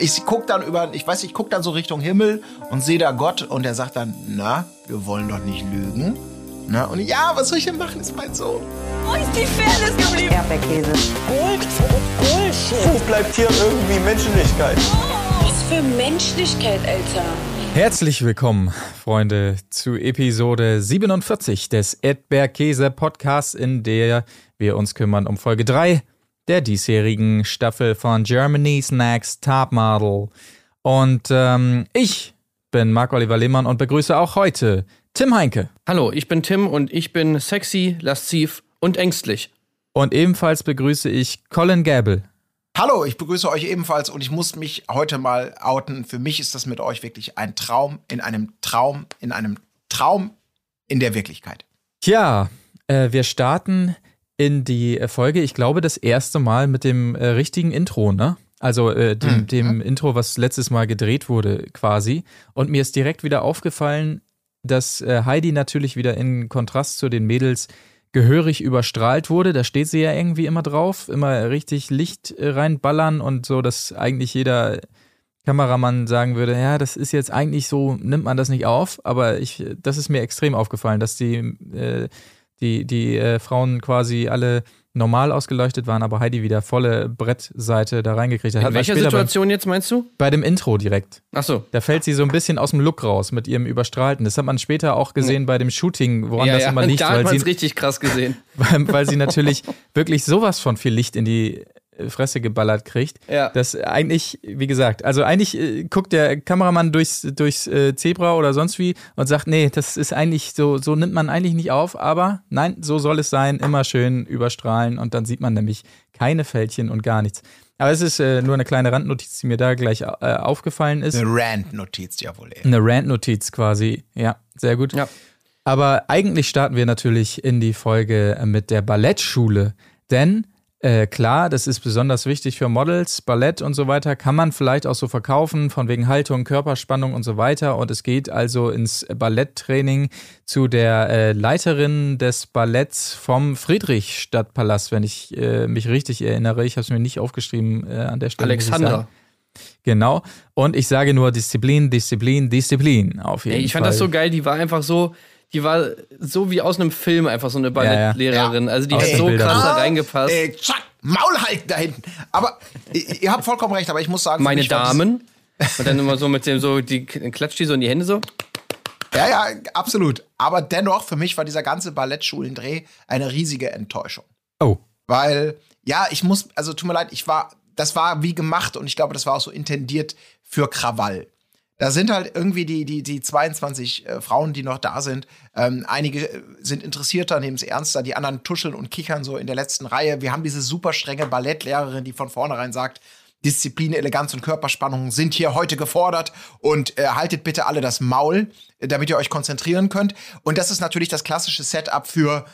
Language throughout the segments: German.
Ich guck dann über, ich weiß, ich guck dann so Richtung Himmel und sehe da Gott und er sagt dann, na, wir wollen doch nicht lügen. Na, und ja, was soll ich denn machen, ist mein Sohn. Wo ist die Fairness geblieben? Erdbeerkäse. Gold, Bullshit. Wo bleibt hier irgendwie Menschlichkeit? Was für Menschlichkeit, Alter. Herzlich willkommen, Freunde, zu Episode 47 des Erdbeerkäse Podcasts, in der wir uns kümmern um Folge 3 der diesjährigen Staffel von Germany's Next Top Model. Und ähm, ich bin Marc-Oliver Lehmann und begrüße auch heute Tim Heinke. Hallo, ich bin Tim und ich bin sexy, lasziv und ängstlich. Und ebenfalls begrüße ich Colin Gable. Hallo, ich begrüße euch ebenfalls und ich muss mich heute mal outen. Für mich ist das mit euch wirklich ein Traum in einem Traum in einem Traum in der Wirklichkeit. Tja, äh, wir starten in die Folge, ich glaube, das erste Mal mit dem äh, richtigen Intro, ne? Also äh, dem, Hm, dem Intro, was letztes Mal gedreht wurde, quasi. Und mir ist direkt wieder aufgefallen, dass äh, Heidi natürlich wieder in Kontrast zu den Mädels gehörig überstrahlt wurde. Da steht sie ja irgendwie immer drauf, immer richtig Licht äh, reinballern und so, dass eigentlich jeder Kameramann sagen würde, ja, das ist jetzt eigentlich so, nimmt man das nicht auf, aber ich, das ist mir extrem aufgefallen, dass die, äh, die, die äh, Frauen quasi alle normal ausgeleuchtet waren, aber Heidi wieder volle Brettseite da reingekriegt hat. In welcher Situation jetzt meinst du? Bei, dem Intro direkt. Ach so. Da fällt sie so ein bisschen aus dem Look raus mit ihrem Überstrahlten. Das hat man später auch gesehen bei dem Shooting, woran ja, das ja, immer liegt, da hat man es richtig krass gesehen. weil, weil sie natürlich wirklich sowas von viel Licht in die Fresse geballert kriegt. Ja. Das eigentlich, wie gesagt, also eigentlich äh, guckt der Kameramann durchs, durchs äh, Zebra oder sonst wie und sagt, nee, das ist eigentlich so, so nimmt man eigentlich nicht auf, aber nein, so soll es sein, immer schön überstrahlen und dann sieht man nämlich keine Fältchen und gar nichts. Aber es ist äh, nur eine kleine Randnotiz, die mir da gleich äh, aufgefallen ist. Eine Rand-Notiz, jawohl. Ey. Eine Rant-Notiz quasi. Ja, sehr gut. Ja. Aber eigentlich starten wir natürlich in die Folge mit der Ballettschule. Denn äh, klar, das ist besonders wichtig für Models, Ballett und so weiter, kann man vielleicht auch so verkaufen, von wegen Haltung, Körperspannung und so weiter. Und es geht also ins Balletttraining zu der äh, Leiterin des Balletts vom Friedrichstadtpalast, wenn ich äh, mich richtig erinnere. Ich habe es mir nicht aufgeschrieben äh, an der Stelle. Alexandra. Genau. Und ich sage nur Disziplin, Disziplin, Disziplin. Auf jeden Ey, ich Fall. fand das so geil, die war einfach so, die war so wie aus einem Film, einfach so eine Ballettlehrerin. Ja. Also die Aus hat so Bildern. krass da reingepasst. Äh, zack, Maul halten da hinten. Aber ihr, habt vollkommen recht, aber ich muss sagen, Meine Damen. Und dann immer so mit dem so, die klatscht die so in die Hände so. Ja, ja, absolut. Aber dennoch, für mich war dieser ganze Ballettschulendreh eine riesige Enttäuschung. Oh. Weil, ja, ich muss, also tut mir leid, ich war, das war wie gemacht und ich glaube, das war auch so intendiert für Krawall. Da sind halt irgendwie die, die, die 22 äh, Frauen, die noch da sind. Ähm, einige äh, sind interessierter, nehmen es ernster, die anderen tuscheln und kichern so in der letzten Reihe. Wir haben diese super strenge Ballettlehrerin, die von vornherein sagt, Disziplin, Eleganz und Körperspannung sind hier heute gefordert und äh, haltet bitte alle das Maul, äh, damit ihr euch konzentrieren könnt. Und das ist natürlich das klassische Setup für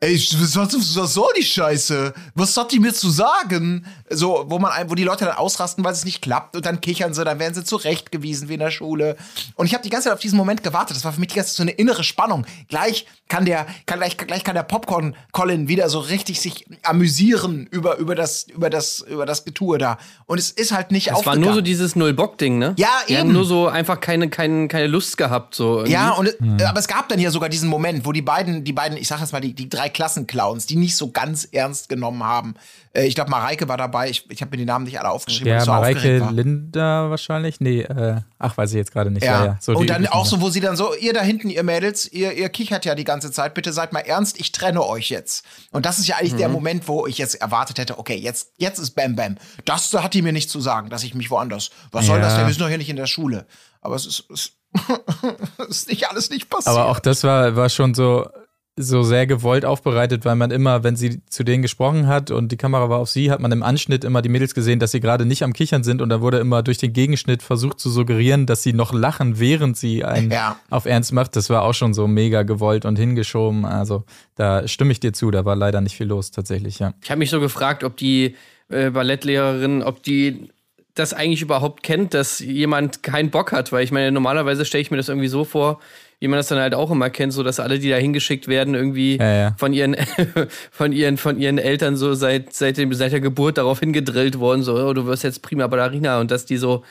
Ey, was, was, soll die Scheiße? Was hat die mir zu sagen? So, wo man, wo die Leute dann ausrasten, weil es nicht klappt und dann kichern sie, dann werden sie zurechtgewiesen wie in der Schule. Und ich habe die ganze Zeit auf diesen Moment gewartet. Das war für mich die ganze Zeit so eine innere Spannung. Gleich kann der, kann gleich, gleich kann der Popcorn Colin wieder so richtig sich amüsieren über, über das, über das, über das Getue da. Und es ist halt nicht Es war nur so dieses Null-Bock-Ding, ne? Ja, Die haben eben. nur so einfach keine, keine, keine Lust gehabt, so. irgendwie. Ja, und äh, aber es gab dann ja sogar diesen Moment, wo die beiden, die beiden, ich sag jetzt mal, die, die drei Klassenclowns, die nicht so ganz ernst genommen haben. Äh, ich glaube, Mareike war dabei, ich, ich habe mir die Namen nicht alle aufgeschrieben, Ja, so Mareike. Linda wahrscheinlich? Nee, äh, ach, weiß ich jetzt gerade nicht. Ja, Ja, ja. So und dann auch so, wo sie dann so, ihr da hinten, ihr Mädels, ihr, ihr kichert ja die ganze Zeit, bitte seid mal ernst, ich trenne euch jetzt. Und das ist ja eigentlich der Mhm. Moment, wo ich jetzt erwartet hätte, okay, jetzt, jetzt ist Bam Bam. Das hat die mir nicht zu sagen, dass ich mich woanders. Was soll das denn? Wir sind doch hier nicht in der Schule. Aber es ist, es ist nicht alles nicht passiert. Aber auch das war, war schon so, so sehr gewollt aufbereitet, weil man immer, wenn sie zu denen gesprochen hat und die Kamera war auf sie, hat man im Anschnitt immer die Mädels gesehen, dass sie gerade nicht am Kichern sind und da wurde immer durch den Gegenschnitt versucht zu suggerieren, dass sie noch lachen, während sie einen Ja. auf Ernst macht. Das war auch schon so mega gewollt und hingeschoben. Also da stimme ich dir zu, da war leider nicht viel los tatsächlich, ja. Ich habe mich so gefragt, ob die äh, Ballettlehrerin, ob die das eigentlich überhaupt kennt, dass jemand keinen Bock hat, weil ich meine, normalerweise stelle ich mir das irgendwie so vor, wie man das dann halt auch immer kennt, so dass alle, die da hingeschickt werden, irgendwie Ja, ja. von ihren von ihren von ihren Eltern so seit seit dem seit der Geburt darauf hingedrillt worden, so oh, du wirst jetzt prima Ballerina und dass die so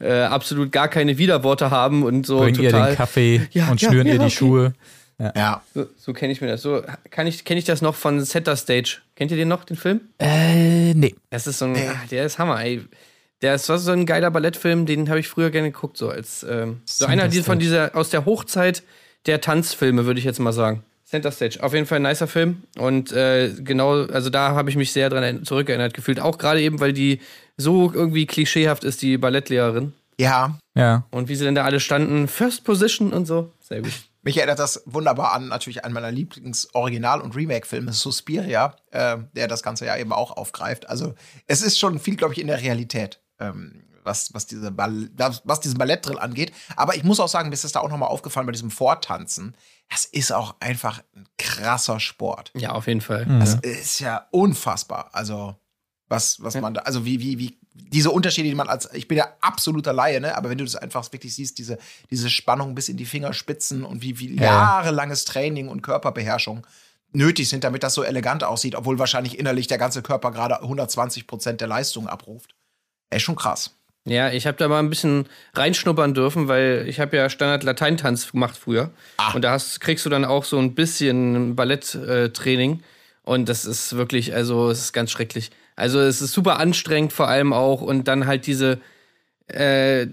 äh, absolut gar keine Widerworte haben und so Bringen ihr total den Kaffee Ja, und ja, schnüren ja, ihr die okay. Schuhe. Ja. So, so kenne ich mir das. So kann ich kenne ich das noch von Center Stage. Kennt ihr den noch, den Film? Äh, nee. Das ist so ein, ah, der ist Hammer, ey. Der ist war so ein geiler Ballettfilm, den habe ich früher gerne geguckt, so als ähm, so einer die- von dieser aus der Hochzeit der Tanzfilme, würde ich jetzt mal sagen. Center Stage, auf jeden Fall ein nicer Film und äh, genau, also da habe ich mich sehr dran zurückerinnert gefühlt, auch gerade eben, weil die so irgendwie klischeehaft ist, die Ballettlehrerin Ja. Ja. und wie sie denn da alle standen, First Position und so, sehr gut. Mich erinnert das wunderbar an natürlich einen meiner Lieblings-Original- und Remake-Filme, Suspiria, äh, der das Ganze ja eben auch aufgreift. Also es ist schon viel, glaube ich, in der Realität, ähm, was, was, diese Ball was diesen Ballettdrill angeht. Aber ich muss auch sagen, mir ist das da auch nochmal aufgefallen bei diesem Vortanzen. Das ist auch einfach ein krasser Sport. Ja, auf jeden Fall. Das ist ja unfassbar. Also, was, was man da, also wie, wie, wie, diese Unterschiede, die man als, ich bin ja absoluter Laie, ne, aber wenn du das einfach wirklich siehst, diese, diese Spannung bis in die Fingerspitzen und wie, wie Ja. jahrelanges Training und Körperbeherrschung nötig sind, damit das so elegant aussieht, obwohl wahrscheinlich innerlich der ganze Körper gerade 120 Prozent der Leistung abruft. Ey, schon krass. Ja, ich habe da mal ein bisschen reinschnuppern dürfen, weil ich habe ja Standard-Lateintanz gemacht früher. Ah. Und da hast, kriegst du dann auch so ein bisschen Balletttraining. und das ist wirklich, also es ist ganz schrecklich. Also es ist super anstrengend vor allem auch. Und dann halt diese, äh,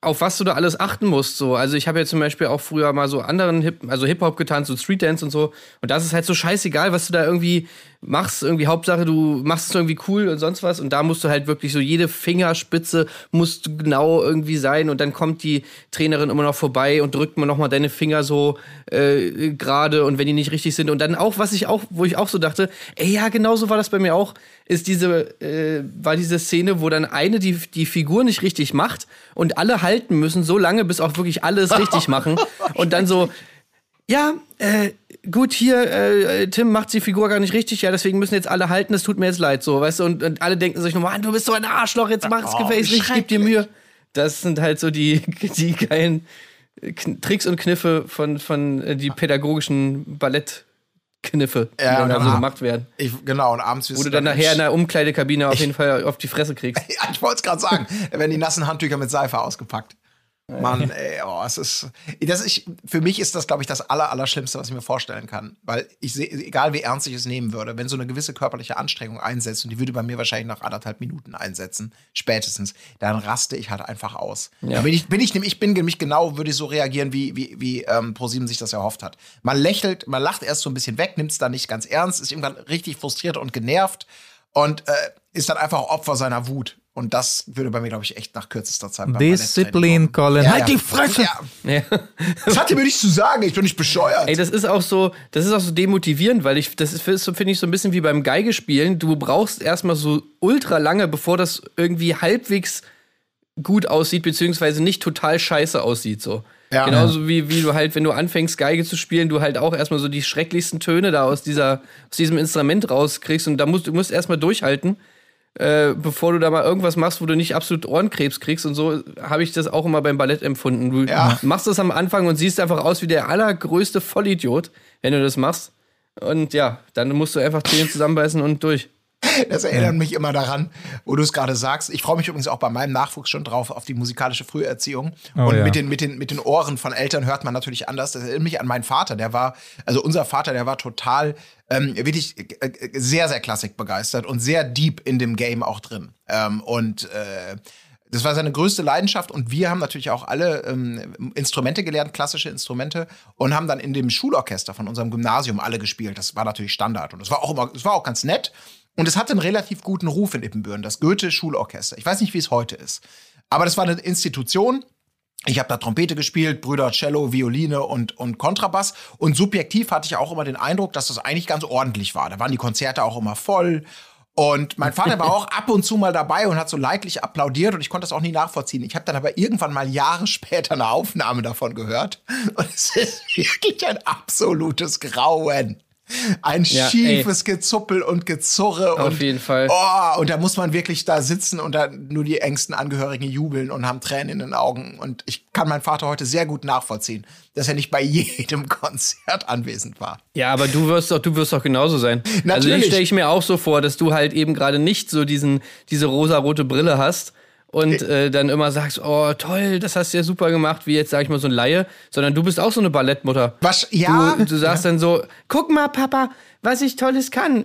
auf was du da alles achten musst. So. Also ich habe ja zum Beispiel auch früher mal so anderen Hip, also Hip-Hop getanzt, so Street-Dance und so. Und das ist halt so scheißegal, was du da irgendwie machst. Irgendwie Hauptsache, du machst es irgendwie cool und sonst was. Und da musst du halt wirklich so jede Fingerspitze muss genau irgendwie sein. Und dann kommt die Trainerin immer noch vorbei und drückt mir noch mal deine Finger so äh, gerade und wenn die nicht richtig sind. Und dann auch, was ich auch, wo ich auch so dachte, ey, ja, genau so war das bei mir auch, ist diese, äh, war diese Szene, wo dann eine die, die Figur nicht richtig macht und alle halten müssen, so lange, bis auch wirklich alle es richtig machen. Und dann so, ja, äh, gut, hier, äh, Tim macht die Figur gar nicht richtig, ja, deswegen müssen jetzt alle halten, es tut mir jetzt leid, so, weißt du, und, und alle denken sich nur, Mann, du bist so ein Arschloch, jetzt mach es Oh, gefälligst gib dir Mühe. Das sind halt so die, die geilen Kn Tricks und Kniffe von, von äh, die pädagogischen Ballettkniffe, die Ja, dann da und so dann- gemacht werden. Ich, genau, und abends wirst Wo du dann nachher in der Umkleidekabine auf jeden Fall auf die Fresse kriegst. Ja, ich wollte es gerade sagen. Da werden die nassen Handtücher mit Seife ausgepackt. Mann, ey, oh, es ist. Das ist für mich ist das, glaube ich, das aller, Allerschlimmste, was ich mir vorstellen kann. Weil ich sehe, egal wie ernst ich es nehmen würde, wenn so eine gewisse körperliche Anstrengung einsetzt, und die würde bei mir wahrscheinlich nach anderthalb Minuten einsetzen, spätestens, dann raste ich halt einfach aus. Da bin ich, bin ich, ich bin nämlich genau, würde ich so reagieren, wie, wie, wie ähm, ProSieben sich das erhofft hat. Man lächelt, man lacht erst so ein bisschen weg, nimmt es dann nicht ganz ernst, ist irgendwann richtig frustriert und genervt und äh, ist dann einfach Opfer seiner Wut. Und das würde bei mir, glaube ich, echt nach kürzester Zeit Disziplin, Colin. kommen. Halt die Fresse! Ja, Ja. das hat ihr mir nicht zu sagen, ich bin nicht bescheuert. Ey, das ist auch so, das ist auch so demotivierend, weil ich, das ist, so- finde ich, so ein bisschen wie beim Geigespielen. Du brauchst erstmal so ultra lange, bevor das irgendwie halbwegs gut aussieht, beziehungsweise nicht total scheiße aussieht, so. Ja. Genauso wie, wie du halt, wenn du anfängst, Geige zu spielen, du halt auch erstmal so die schrecklichsten Töne da aus, dieser, aus diesem Instrument rauskriegst und da musst du musst erstmal durchhalten, äh, bevor du da mal irgendwas machst, wo du nicht absolut Ohrenkrebs kriegst. Und so habe ich das auch immer beim Ballett empfunden. Du Ja. machst das am Anfang und siehst einfach aus wie der allergrößte Vollidiot, wenn du das machst. Und ja, dann musst du einfach Zähne zusammenbeißen und durch. Das erinnert mich immer daran, wo du es gerade sagst. Ich freue mich übrigens auch bei meinem Nachwuchs schon drauf auf die musikalische Früherziehung. Oh und ja. mit, den, mit, den, mit den Ohren von Eltern hört man natürlich anders. Das erinnert mich an meinen Vater. Der war, also unser Vater, der war total, ähm, wirklich äh, äh, sehr, sehr klassikbegeistert und sehr deep in dem Game auch drin. Ähm, und äh, das war seine größte Leidenschaft und wir haben natürlich auch alle ähm, Instrumente gelernt, klassische Instrumente und haben dann in dem Schulorchester von unserem Gymnasium alle gespielt. Das war natürlich Standard und das war auch immer, das war auch ganz nett und es hatte einen relativ guten Ruf in Ippenbüren, das Goethe Schulorchester. Ich weiß nicht, wie es heute ist, aber das war eine Institution. Ich habe da Trompete gespielt, Brüder Cello, Violine und, und Kontrabass. Und subjektiv hatte ich auch immer den Eindruck, dass das eigentlich ganz ordentlich war. Da waren die Konzerte auch immer voll. Und mein Vater war auch ab und zu mal dabei und hat so leidlich applaudiert und ich konnte das auch nie nachvollziehen. Ich habe dann aber irgendwann mal Jahre später eine Aufnahme davon gehört und es ist wirklich ein absolutes Grauen. Ein Ja, schiefes Gezuppel und Gezurre. Auf und, jeden Fall. Oh, und da muss man wirklich da sitzen und da nur die engsten Angehörigen jubeln und haben Tränen in den Augen. Und ich kann meinen Vater heute sehr gut nachvollziehen, dass er nicht bei jedem Konzert anwesend war. Ja, aber du wirst doch, du wirst doch genauso sein. Also Natürlich. ich stelle ich mir auch so vor, dass du halt eben gerade nicht so diesen, diese rosarote Brille hast und äh, dann immer sagst, oh toll, das hast du ja super gemacht, wie jetzt sag ich mal so ein Laie, sondern du bist auch so eine Ballettmutter. Was? Ja. Du, du sagst dann so, guck mal, Papa, was ich Tolles kann.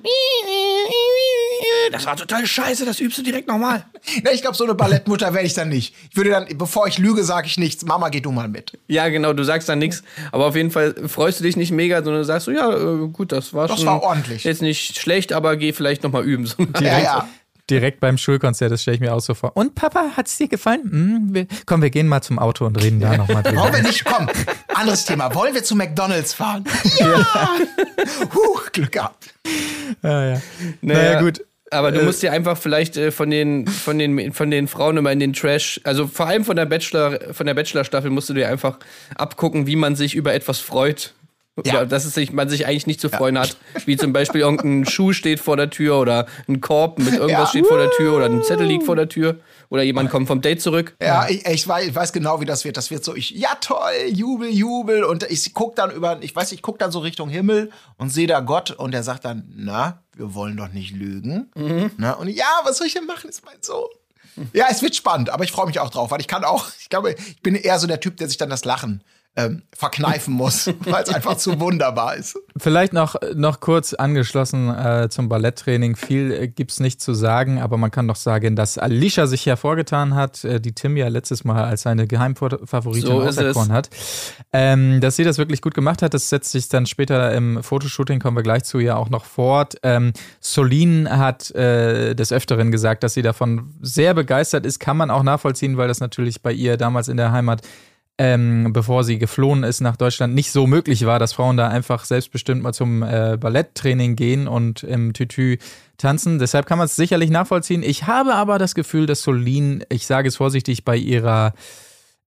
Das war total scheiße, das übst du direkt nochmal. Na, ich glaube, so eine Ballettmutter werde ich dann nicht. Ich würde dann, bevor ich lüge, sage ich nichts. Mama, geh du mal mit. Ja, genau, du sagst dann nichts, aber auf jeden Fall freust du dich nicht mega, sondern sagst so, ja, äh, gut, das war Das schon war ordentlich. jetzt nicht schlecht, aber geh vielleicht nochmal üben. So. Ja, ja. Direkt beim Schulkonzert, das stelle ich mir auch so vor. Und Papa, hat's dir gefallen? Hm, wir, komm, wir gehen mal zum Auto und reden da nochmal drüber. Wollen wir nicht, komm, anderes Thema. Wollen wir zu McDonalds fahren? Ja! Huh, Glück gehabt. Ja, ja. Naja, gut. Aber du musst dir einfach vielleicht äh, von den von den von den Frauen immer in den Trash, also vor allem von der Bachelor von der Bachelor Staffel musst du dir einfach abgucken, wie man sich über etwas freut. Ja. Dass es sich, man sich eigentlich nicht zu freuen hat. Wie zum Beispiel irgendein Schuh steht vor der Tür oder ein Korb mit irgendwas Ja. steht vor der Tür oder ein Zettel liegt vor der Tür oder jemand kommt vom Date zurück. Ja, ich, ich, weiß, ich weiß genau, wie das wird. Das wird so, ich, ja toll, Jubel, Jubel. Und ich guck dann über, ich weiß, ich guck dann so Richtung Himmel und sehe da Gott und der sagt dann, na, wir wollen doch nicht lügen. Na, und ja, was soll ich denn machen, ist mein Sohn. Ja, es wird spannend, aber ich freue mich auch drauf, weil ich kann auch, ich glaube, ich bin eher so der Typ, der sich dann das Lachen ähm, verkneifen muss, weil es einfach zu wunderbar ist. Vielleicht noch, noch kurz angeschlossen äh, zum Balletttraining. Viel äh, gibt's nicht zu sagen, aber man kann doch sagen, dass Alicia sich hervorgetan hat, äh, die Tim ja letztes Mal als seine Geheimfavoritin So auserkoren hat. Ähm, dass sie das wirklich gut gemacht hat, das setzt sich dann später im Fotoshooting, kommen wir gleich zu, ja auch noch fort. Ähm, Solin hat äh, des Öfteren gesagt, dass sie davon sehr begeistert ist, kann man auch nachvollziehen, weil das natürlich bei ihr damals in der Heimat ähm, bevor sie geflohen ist nach Deutschland, nicht so möglich war, dass Frauen da einfach selbstbestimmt mal zum äh, Balletttraining gehen und im Tütü tanzen. Deshalb kann man es sicherlich nachvollziehen. Ich habe aber das Gefühl, dass Solin, ich sage es vorsichtig, bei ihrer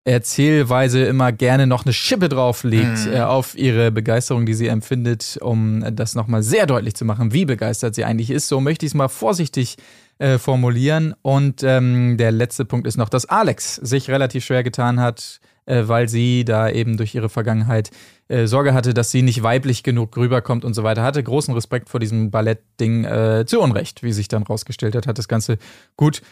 Erzählweise immer gerne noch eine Schippe drauflegt äh, auf ihre Begeisterung, die sie empfindet, um das nochmal sehr deutlich zu machen, wie begeistert sie eigentlich ist. So möchte ich es mal vorsichtig äh, formulieren. Und ähm, der letzte Punkt ist noch, dass Alex sich relativ schwer getan hat, äh, weil sie da eben durch ihre Vergangenheit äh, Sorge hatte, dass sie nicht weiblich genug rüberkommt und so weiter. Hatte großen Respekt vor diesem Ballettding äh, zu Unrecht, wie sich dann rausgestellt hat, hat das Ganze gut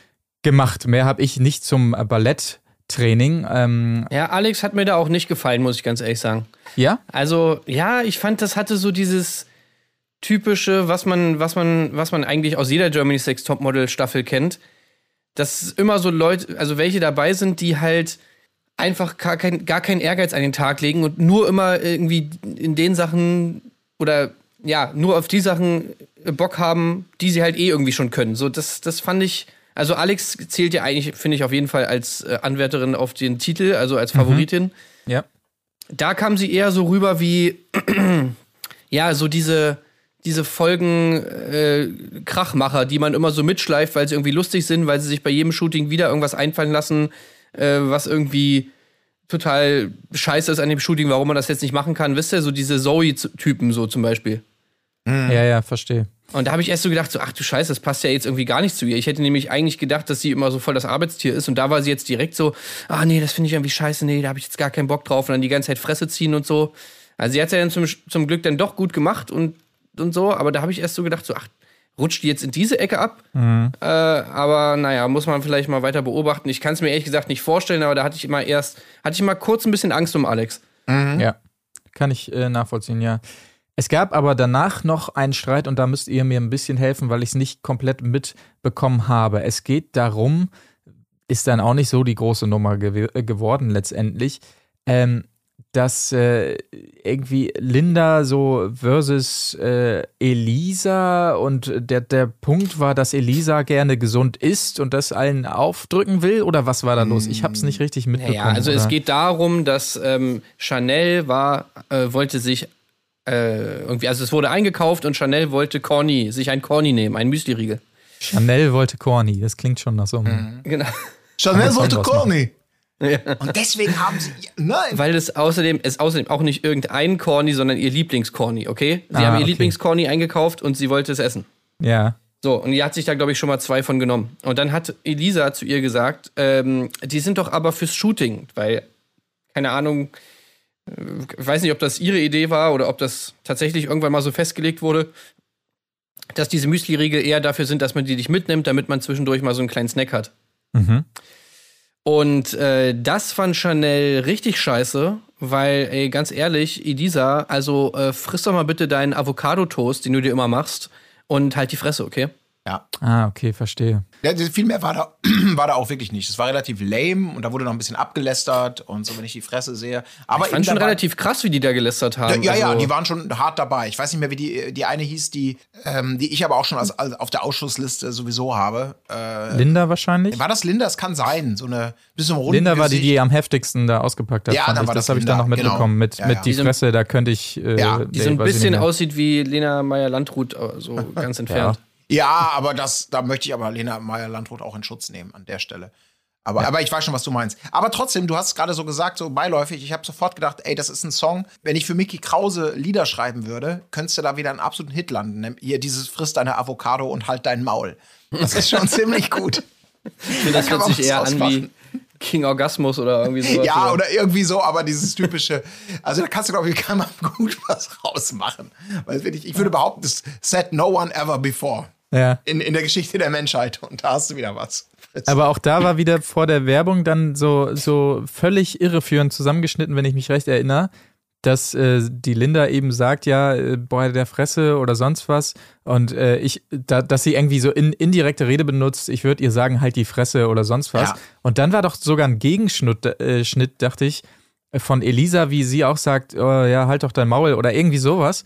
gemacht. Mehr habe ich nicht zum äh, Balletttraining. Ähm, Ja, Alex hat mir da auch nicht gefallen, muss ich ganz ehrlich sagen. ja? Also, ja, ich fand, das hatte so dieses typische, was man, was man, was man eigentlich aus jeder Germany Sex Topmodel Staffel kennt. Dass immer so Leute, also welche dabei sind, die halt einfach gar, kein, gar keinen Ehrgeiz an den Tag legen und nur immer irgendwie in den Sachen oder ja, nur auf die Sachen Bock haben, die sie halt eh irgendwie schon können. So, das, das fand ich. Also Alex zählt ja eigentlich, finde ich, auf jeden Fall als äh, Anwärterin auf den Titel, also als Favoritin Ja. da kam sie eher so rüber wie, ja, so diese, diese Folgen äh, Krachmacher, die man immer so mitschleift, weil sie irgendwie lustig sind, weil sie sich bei jedem Shooting wieder irgendwas einfallen lassen, äh, was irgendwie total scheiße ist an dem Shooting, warum man das jetzt nicht machen kann. Wisst ihr, so diese Zoe-Typen so zum Beispiel. Ja, ja, verstehe. Und da habe ich erst so gedacht, so, ach du Scheiße, das passt ja jetzt irgendwie gar nicht zu ihr. Ich hätte nämlich eigentlich gedacht, dass sie immer so voll das Arbeitstier ist. Und da war sie jetzt direkt so, ah nee, das finde ich irgendwie scheiße, nee, da habe ich jetzt gar keinen Bock drauf. Und dann die ganze Zeit Fresse ziehen und so. Also sie hat ja dann zum, zum Glück dann doch gut gemacht und, und so. Aber da habe ich erst so gedacht, so, ach, rutscht die jetzt in diese Ecke ab? Äh, aber naja, muss man vielleicht mal weiter beobachten. Ich kann es mir ehrlich gesagt nicht vorstellen, aber da hatte ich immer erst, hatte ich mal kurz ein bisschen Angst um Alex. Ja, kann ich äh, nachvollziehen, ja. Es gab aber danach noch einen Streit und da müsst ihr mir ein bisschen helfen, weil ich es nicht komplett mitbekommen habe. Es geht darum, ist dann auch nicht so die große Nummer gew äh, geworden letztendlich, ähm, dass äh, irgendwie Linda so versus äh, Elisa und der, der Punkt war, dass Elisa gerne gesund ist und das allen aufdrücken will oder was war da los? Ich habe es nicht richtig mitbekommen. Naja, also es oder? geht darum, dass ähm, Chanel war, äh, wollte sich äh, irgendwie, also es wurde eingekauft und Chanel wollte Corny, sich ein Corny nehmen, ein Müsli-Riegel. Chanel wollte Corny, das klingt schon nach so einem. Genau. Chanel wollte draus Corny. Und deswegen haben sie. Nein. Weil es außerdem ist außerdem auch nicht irgendein Corny, sondern ihr Lieblingscorny, okay? Sie Ah, haben ihr okay. Lieblingscorny eingekauft und sie wollte es essen. Ja. So, und die hat sich da, glaube ich, schon mal zwei von genommen. Und dann hat Elisa zu ihr gesagt, ähm, die sind doch aber fürs Shooting, weil, keine Ahnung, äh, ich weiß nicht, ob das ihre Idee war oder ob das tatsächlich irgendwann mal so festgelegt wurde, dass diese Müsli-Riegel eher dafür sind, dass man die nicht mitnimmt, damit man zwischendurch mal so einen kleinen Snack hat. Mhm. Und äh, das fand Chanel richtig scheiße, weil, ey, ganz ehrlich, Elisa, also äh, friss doch mal bitte deinen Avocado-Toast, den du dir immer machst, und halt die Fresse, okay? Ja. Ah, okay, verstehe. Ja, viel mehr war da, war da auch wirklich nicht. Es war relativ lame und da wurde noch ein bisschen abgelästert und so, wenn ich die Fresse sehe. Aber Ich fand schon relativ krass, wie die da gelästert haben. Ja, ja, also, die waren schon hart dabei. Ich weiß nicht mehr, wie die, die eine hieß, die, ähm, die ich aber auch schon als, als auf der Ausschussliste sowieso habe. Äh, Linda wahrscheinlich? war das Linda? Das kann sein. So eine bisschen runden Linda war die, die am heftigsten da ausgepackt hat. Ja, dann war das das habe ich dann noch mitbekommen. genau. Mit, Ja, mit ja. die Fresse, da könnte ich. Äh, Ja, die so ein bisschen aussieht wie Lena Meyer-Landrut, äh, so ganz entfernt. Ja, aber das, da möchte ich aber Lena Meyer-Landrut auch in Schutz nehmen an der Stelle. Aber, aber ich weiß schon, was du meinst. Aber trotzdem, du hast es gerade so gesagt, so beiläufig. Ich habe sofort gedacht, ey, das ist ein Song. Wenn ich für Mickey Krause Lieder schreiben würde, könntest du da wieder einen absoluten Hit landen. Hier dieses Friss deine Avocado und halt dein Maul. Das ist schon ziemlich gut. Ich finde, das hört sich eher an wie. King Orgasmus oder irgendwie sowas. Ja, oder irgendwie so, aber dieses typische, also da kannst du, glaube ich, kann man gut was rausmachen. Weil wirklich, ich würde behaupten, das said no one ever before Ja. in, in der Geschichte der Menschheit. Und da hast du wieder was. Aber auch da war wieder vor der Werbung dann so, so völlig irreführend zusammengeschnitten, wenn ich mich recht erinnere, dass äh, die Linda eben sagt, ja, äh, boah, der Fresse oder sonst was. Und äh, ich, da, dass sie irgendwie so in, indirekte Rede benutzt, ich würde ihr sagen, halt die Fresse oder sonst was. Ja. Und dann war doch sogar ein Gegenschnitt, äh, Schnitt, dachte ich, von Elisa, wie sie auch sagt, oh, ja, halt doch dein Maul oder irgendwie sowas.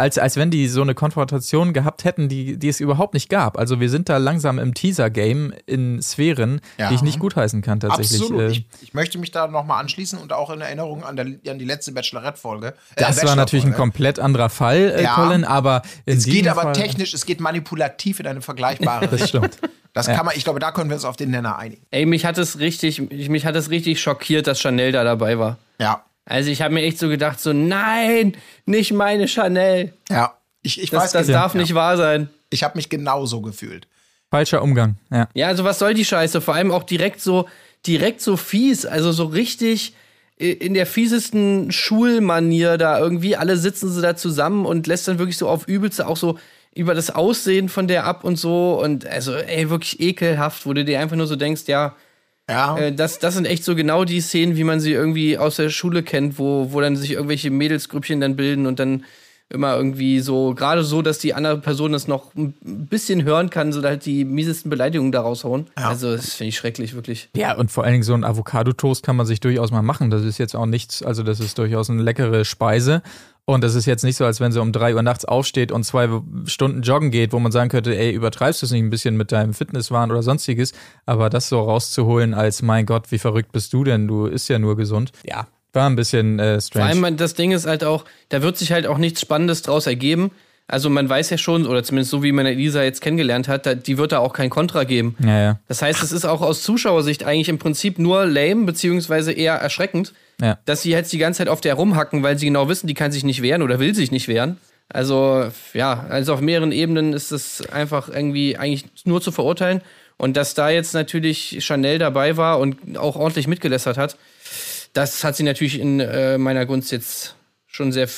Als, als wenn die so eine Konfrontation gehabt hätten, die, die es überhaupt nicht gab. Also wir sind da langsam im Teaser-Game in Sphären, Ja. die ich nicht gutheißen kann tatsächlich. Absolut. Äh, Ich, ich möchte mich da nochmal anschließen und auch in Erinnerung an, der, an die letzte Bachelorette-Folge. Äh, das war natürlich ein komplett anderer Fall, äh, Ja. Colin, aber in Es geht aber Fall, technisch, es geht manipulativ in eine vergleichbare Das Richtung. stimmt. Das kann man, ich glaube, da können wir uns auf den Nenner einigen. Ey, mich hat es richtig, mich hat es richtig schockiert, dass Chanel da dabei war. Ja. Also ich habe mir echt so gedacht, so nein, nicht meine Chanel. Ja. Ich, ich Das, weiß das genau, darf ja. nicht wahr sein. Ich habe mich genauso gefühlt. Falscher Umgang, ja. Ja, also was soll die Scheiße? Vor allem auch direkt so, direkt so fies, also so richtig i- in der fiesesten Schulmanier da irgendwie. Alle sitzen sie da zusammen und lässt dann wirklich so auf übelste auch so über das Aussehen von der ab und so und also ey wirklich ekelhaft, wo du dir einfach nur so denkst, ja, Ja. äh, das, das sind echt so genau die Szenen, wie man sie irgendwie aus der Schule kennt, wo, wo dann sich irgendwelche Mädelsgrüppchen dann bilden und dann immer irgendwie so, gerade so, dass die andere Person das noch ein bisschen hören kann, so halt die miesesten Beleidigungen da raushauen. Also, das finde ich schrecklich, wirklich. Ja, und vor allen Dingen so ein Avocado-Toast kann man sich durchaus mal machen. Das ist jetzt auch nichts, also das ist durchaus eine leckere Speise. Und das ist jetzt nicht so, als wenn sie um drei Uhr nachts aufsteht und zwei Stunden joggen geht, wo man sagen könnte, ey, übertreibst du es nicht ein bisschen mit deinem Fitnesswahn oder sonstiges. Aber das so rauszuholen als, mein Gott, wie verrückt bist du denn? Du isst ja nur gesund. Ja, war ein bisschen äh, Vor strange. allem, das Ding ist halt auch, da wird sich halt auch nichts Spannendes draus ergeben. Also man weiß ja schon, oder zumindest so wie man Elisa jetzt kennengelernt hat, da, die wird da auch kein Kontra geben. ja, ja. Das heißt, es ist auch aus Zuschauersicht eigentlich im Prinzip nur lame, beziehungsweise eher erschreckend, Ja. dass sie jetzt die ganze Zeit auf der rumhacken, weil sie genau wissen, die kann sich nicht wehren oder will sich nicht wehren. Also, ja, also auf mehreren Ebenen ist es einfach irgendwie eigentlich nur zu verurteilen. Und dass da jetzt natürlich Chanel dabei war und auch ordentlich mitgelästert hat, das hat sie natürlich in äh, meiner Gunst jetzt schon sehr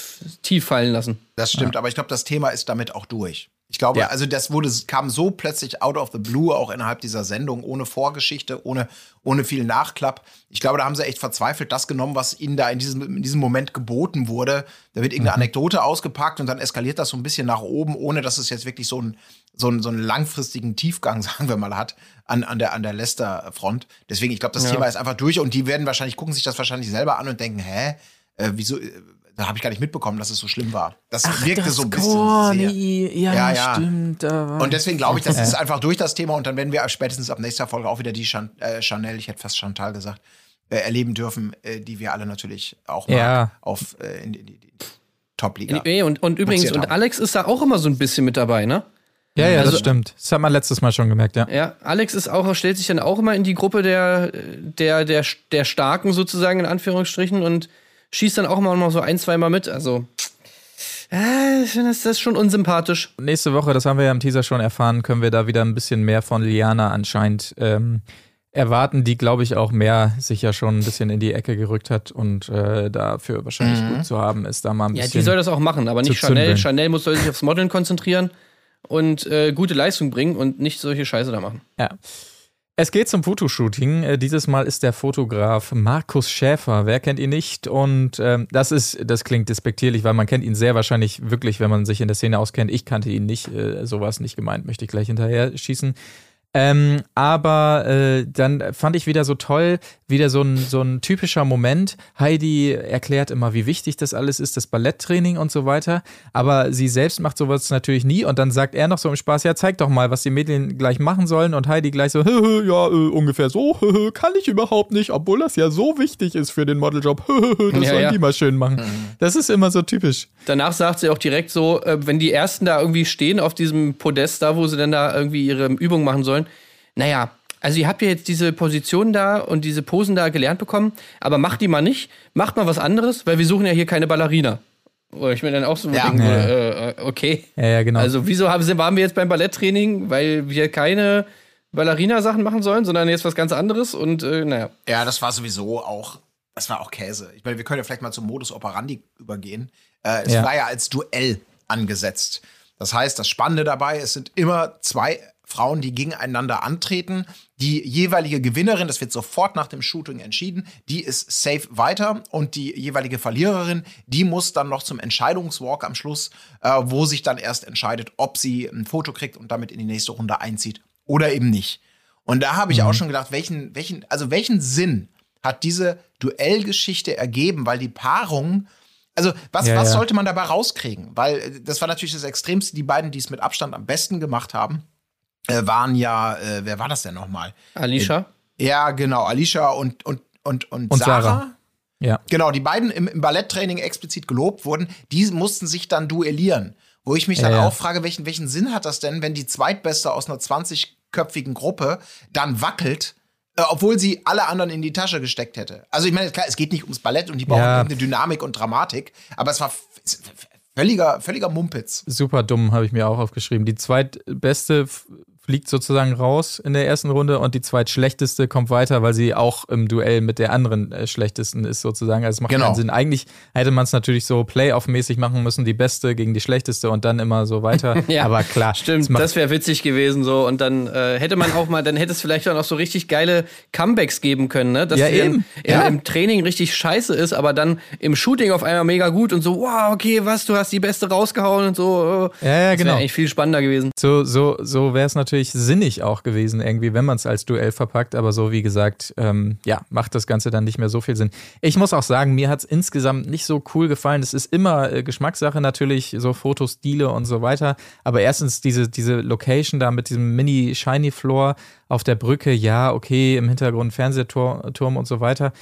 tief fallen lassen. Das stimmt, aber ich glaube, das Thema ist damit auch durch. Ich glaube, Ja. also das wurde, kam so plötzlich out of the blue, auch innerhalb dieser Sendung, ohne Vorgeschichte, ohne, ohne viel Nachklapp. Ich glaube, da haben sie echt verzweifelt das genommen, was ihnen da in diesem, in diesem Moment geboten wurde. Da wird irgendeine Anekdote ausgepackt und dann eskaliert das so ein bisschen nach oben, ohne dass es jetzt wirklich so, ein, so, einen, so einen langfristigen Tiefgang, sagen wir mal, hat an, an der, an der Leicester-Front. Deswegen, ich glaube, das Ja. Thema ist einfach durch und die werden wahrscheinlich, gucken sich das wahrscheinlich selber an und denken, hä? Äh, wieso? Da habe ich gar nicht mitbekommen, dass es so schlimm war. Das wirkte so ein bisschen sehr. ja, Ja, ja. stimmt. Und deswegen glaube ich, das ist einfach durch das Thema und dann werden wir spätestens ab nächster Folge auch wieder die Chan äh, Chanel, ich hätte fast Chantal gesagt, äh, erleben dürfen, äh, die wir alle natürlich auch mal Ja. auf äh, in die, die, die Top-Liga. Ey, und, und übrigens, und haben. Alex ist da auch immer so ein bisschen mit dabei, ne? Ja, ja, Also- das stimmt. Das hat man letztes Mal schon gemerkt, ja. Ja, Alex ist auch, stellt sich dann auch immer in die Gruppe der, der, der, der Starken sozusagen, in Anführungsstrichen, und schießt dann auch immer noch so ein, zweimal mit. Also, äh, ich finde das, das ist schon unsympathisch. Nächste Woche, das haben wir ja im Teaser schon erfahren, können wir da wieder ein bisschen mehr von Liana anscheinend ähm, erwarten, die, glaube ich, auch mehr sich ja schon ein bisschen in die Ecke gerückt hat und äh, dafür wahrscheinlich gut zu haben ist, da mal ein Ja, bisschen. die soll das auch machen, aber nicht Chanel. zündeln. Chanel muss soll sich aufs Modeln konzentrieren und äh, gute Leistung bringen und nicht solche Scheiße da machen. Ja. Es geht zum Fotoshooting. Äh, Dieses Mal ist der Fotograf Markus Schäfer. Wer kennt ihn nicht? Und ähm, das ist, das klingt despektierlich, weil man kennt ihn sehr wahrscheinlich wirklich, wenn man sich in der Szene auskennt. Ich kannte ihn nicht. Äh, sowas nicht gemeint, möchte ich gleich hinterher schießen. Ähm, aber äh, dann fand ich wieder so toll, wieder so ein, so ein typischer Moment. Heidi erklärt immer, wie wichtig das alles ist, das Balletttraining und so weiter. Aber sie selbst macht sowas natürlich nie. Und dann sagt er noch so im Spaß, ja, zeig doch mal, was die Mädchen gleich machen sollen. Und Heidi gleich so, ja, äh, ungefähr so, kann ich überhaupt nicht, obwohl das ja so wichtig ist für den Modeljob. das Ja, sollen ja. die mal schön machen. Das ist immer so typisch. Danach sagt sie auch direkt so, äh, wenn die Ersten da irgendwie stehen auf diesem Podest da, wo sie dann da irgendwie ihre Übungen machen sollen, naja, also ihr habt ja jetzt diese Position da und diese Posen da gelernt bekommen, aber macht die mal nicht, macht mal was anderes, weil wir suchen ja hier keine Ballerina. Wo ich mir dann auch so Ja. denke, Ja. äh, okay. Ja, ja, genau. Also wieso haben, sie- waren wir jetzt beim Balletttraining, weil wir keine Ballerina-Sachen machen sollen, sondern jetzt was ganz anderes und äh, naja. Ja, das war sowieso auch, das war auch Käse. Ich meine, wir können ja vielleicht mal zum Modus operandi übergehen. Äh, es Ja. war ja als Duell angesetzt. Das heißt, das Spannende dabei, es sind immer zwei Frauen, die gegeneinander antreten. Die jeweilige Gewinnerin, das wird sofort nach dem Shooting entschieden, die ist safe weiter und die jeweilige Verliererin, die muss dann noch zum Entscheidungswalk am Schluss, äh, wo sich dann erst entscheidet, ob sie ein Foto kriegt und damit in die nächste Runde einzieht oder eben nicht. Und da habe ich Mhm. auch schon gedacht, welchen, welchen, also welchen Sinn hat diese Duellgeschichte ergeben, weil die Paarung, also was, Ja, was sollte man dabei rauskriegen? Weil äh, das war natürlich das Extremste, die beiden, die es mit Abstand am besten gemacht haben, äh, waren ja, äh, wer war das denn nochmal? Alicia? Ja, genau, Alicia und, und, und, und, Und Sarah. Sarah. Ja. Genau, die beiden im, im Balletttraining explizit gelobt wurden, die mussten sich dann duellieren. Wo ich mich dann Ja, auch frage, welchen, welchen Sinn hat das denn, wenn die Zweitbeste aus einer 20-köpfigen Gruppe dann wackelt, äh, obwohl sie alle anderen in die Tasche gesteckt hätte? Also ich meine, klar, es geht nicht ums Ballett und die brauchen Ja. irgendeine Dynamik und Dramatik, aber es war völliger, völliger Mumpitz. Super dumm, habe ich mir auch aufgeschrieben. Die zweitbeste fliegt sozusagen raus in der ersten Runde und die zweitschlechteste kommt weiter, weil sie auch im Duell mit der anderen äh, schlechtesten ist sozusagen. Also es macht Genau. keinen Sinn. Eigentlich hätte man es natürlich so Playoff-mäßig machen müssen, die beste gegen die schlechteste und dann immer so weiter. Ja, Aber klar, Stimmt, das wäre witzig gewesen so und dann äh, hätte man auch mal, dann hätte es vielleicht auch noch so richtig geile Comebacks geben können, ne? Dass Ja, eben. Im, Ja. im Training richtig scheiße ist, aber dann im Shooting auf einmal mega gut und so, wow, okay, was, du hast die beste rausgehauen und so. äh. Ja, ja, Das genau. wäre eigentlich viel spannender gewesen. So, so, so wäre es natürlich sinnig auch gewesen, irgendwie, wenn man es als Duell verpackt. Aber so, wie gesagt, ähm, ja, macht das Ganze dann nicht mehr so viel Sinn. Ich muss auch sagen, mir hat es insgesamt nicht so cool gefallen. Es ist immer äh, Geschmackssache natürlich, so Fotostile und so weiter. Aber erstens diese, diese Location da mit diesem Mini-Shiny-Floor auf der Brücke, ja, okay, im Hintergrund Fernsehturm und so weiter.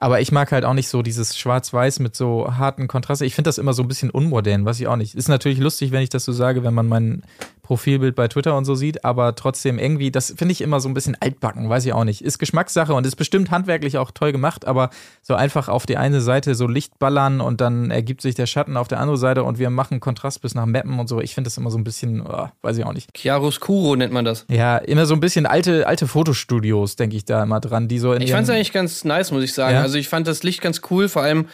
Aber ich mag halt auch nicht so dieses Schwarz-Weiß mit so harten Kontrasten. Ich finde das immer so ein bisschen unmodern, weiß ich auch nicht. Ist natürlich lustig, wenn ich das so sage, wenn man mein Profilbild bei Twitter und so sieht, aber trotzdem irgendwie, das finde ich immer so ein bisschen altbacken, weiß ich auch nicht. Ist Geschmackssache und ist bestimmt handwerklich auch toll gemacht, aber so einfach auf die eine Seite so Licht ballern und dann ergibt sich der Schatten auf der andere Seite und wir machen Kontrast bis nach Mappen und so. Ich finde das immer so ein bisschen, oh, weiß ich auch nicht. Chiaroscuro nennt man das. Ja, immer so ein bisschen alte, alte Fotostudios, denke ich da immer dran, die so in Ich fand es eigentlich ganz nice, muss ich sagen. Ja. Also ich fand das Licht ganz cool, vor allem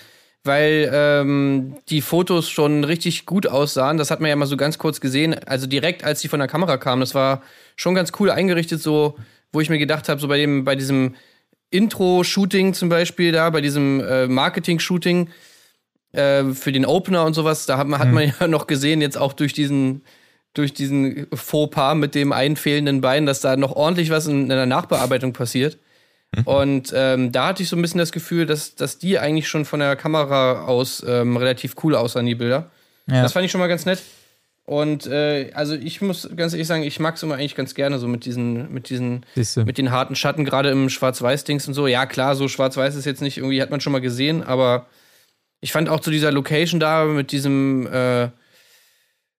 weil ähm, die Fotos schon richtig gut aussahen. Das hat man ja mal so ganz kurz gesehen. Also direkt, als die von der Kamera kamen, das war schon ganz cool eingerichtet, so wo ich mir gedacht habe, so bei dem, bei diesem Intro-Shooting zum Beispiel da, bei diesem äh, Marketing-Shooting äh, für den Opener und sowas, da hat man, hat man ja noch gesehen, jetzt auch durch diesen durch diesen Fauxpas mit dem einen fehlenden Bein, dass da noch ordentlich was in, in der Nachbearbeitung passiert. Und ähm, da hatte ich so ein bisschen das Gefühl, dass, dass die eigentlich schon von der Kamera aus ähm, relativ cool aussahen, die Bilder. Ja. Das fand ich schon mal ganz nett. Und äh, also ich muss ganz ehrlich sagen, ich mag es immer eigentlich ganz gerne so mit diesen, mit diesen, Siehste. mit den harten Schatten, gerade im Schwarz-Weiß-Dings und so. Ja, klar, so Schwarz-Weiß ist jetzt nicht irgendwie, hat man schon mal gesehen, aber ich fand auch zu dieser Location da mit diesem, äh,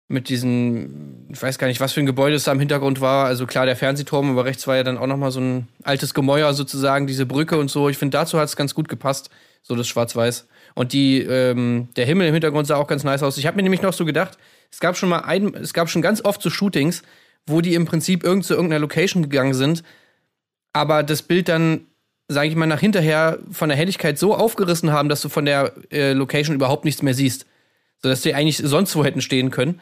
mit diesen, ich weiß gar nicht, was für ein Gebäude es da im Hintergrund war. Also klar, der Fernsehturm, aber rechts war ja dann auch nochmal so ein altes Gemäuer sozusagen, diese Brücke und so. Ich finde, dazu hat es ganz gut gepasst, so das Schwarz-Weiß. Und die, ähm, der Himmel im Hintergrund sah auch ganz nice aus. Ich habe mir nämlich noch so gedacht, es gab schon mal ein, es gab schon ganz oft so Shootings, wo die im Prinzip irgend zu irgendeiner Location gegangen sind, aber das Bild dann, sage ich mal, nach hinterher von der Helligkeit so aufgerissen haben, dass du von der äh, Location überhaupt nichts mehr siehst. Sodass die eigentlich sonst wo hätten stehen können.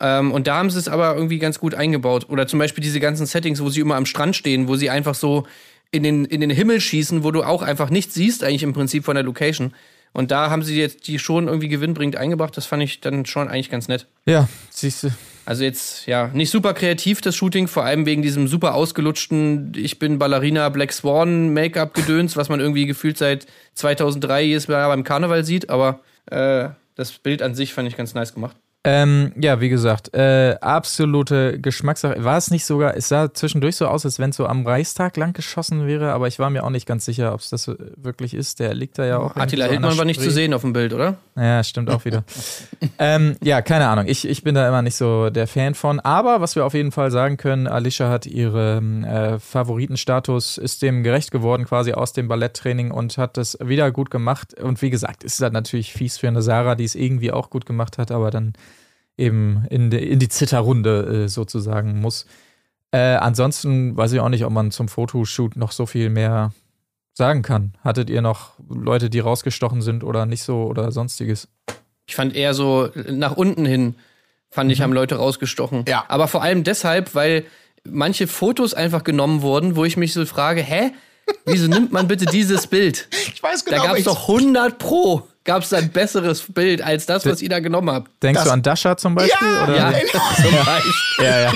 Ähm, und da haben sie es aber irgendwie ganz gut eingebaut. Oder zum Beispiel diese ganzen Settings, wo sie immer am Strand stehen, wo sie einfach so in den, in den Himmel schießen, wo du auch einfach nichts siehst, eigentlich im Prinzip von der Location. Und da haben sie jetzt die schon irgendwie gewinnbringend eingebracht. Das fand ich dann schon eigentlich ganz nett. Ja, siehst du. Also jetzt, ja, nicht super kreativ, das Shooting, vor allem wegen diesem super ausgelutschten Ich bin Ballerina Black Swan Make-up-Gedöns, was man irgendwie gefühlt seit 2003 jedes Jahr beim Karneval sieht. Aber äh, das Bild an sich fand ich ganz nice gemacht. Ähm, ja, wie gesagt, äh, absolute Geschmackssache. War es nicht sogar, es sah zwischendurch so aus, als wenn es so am Reichstag lang geschossen wäre, aber ich war mir auch nicht ganz sicher, ob es das wirklich ist. Der liegt da ja auch. Attila so Hildmann war nicht zu sehen auf dem Bild, oder? Ja, stimmt auch wieder. ähm, ja, keine Ahnung. Ich, ich bin da immer nicht so der Fan von. Aber was wir auf jeden Fall sagen können, Alicia hat ihren äh, Favoritenstatus, ist dem gerecht geworden, quasi aus dem Balletttraining und hat das wieder gut gemacht. Und wie gesagt, ist halt natürlich fies für eine Sarah, die es irgendwie auch gut gemacht hat, aber dann eben in, die- in die Zitterrunde äh, sozusagen muss. Äh, ansonsten weiß ich auch nicht, ob man zum Fotoshoot noch so viel mehr sagen kann. Hattet ihr noch Leute, die rausgestochen sind oder nicht so oder sonstiges? Ich fand eher so nach unten hin, fand ich, haben Leute rausgestochen. Ja. Aber vor allem deshalb, weil manche Fotos einfach genommen wurden, wo ich mich so frage, hä? Wieso nimmt man bitte dieses Bild? Ich weiß Da genau, gab es doch 100 pro, gab es ein besseres Bild als das, was ihr da genommen habt. Denkst Das- du an Dasha zum Beispiel? Ja, oder? Ja, zum Beispiel. ja, ja.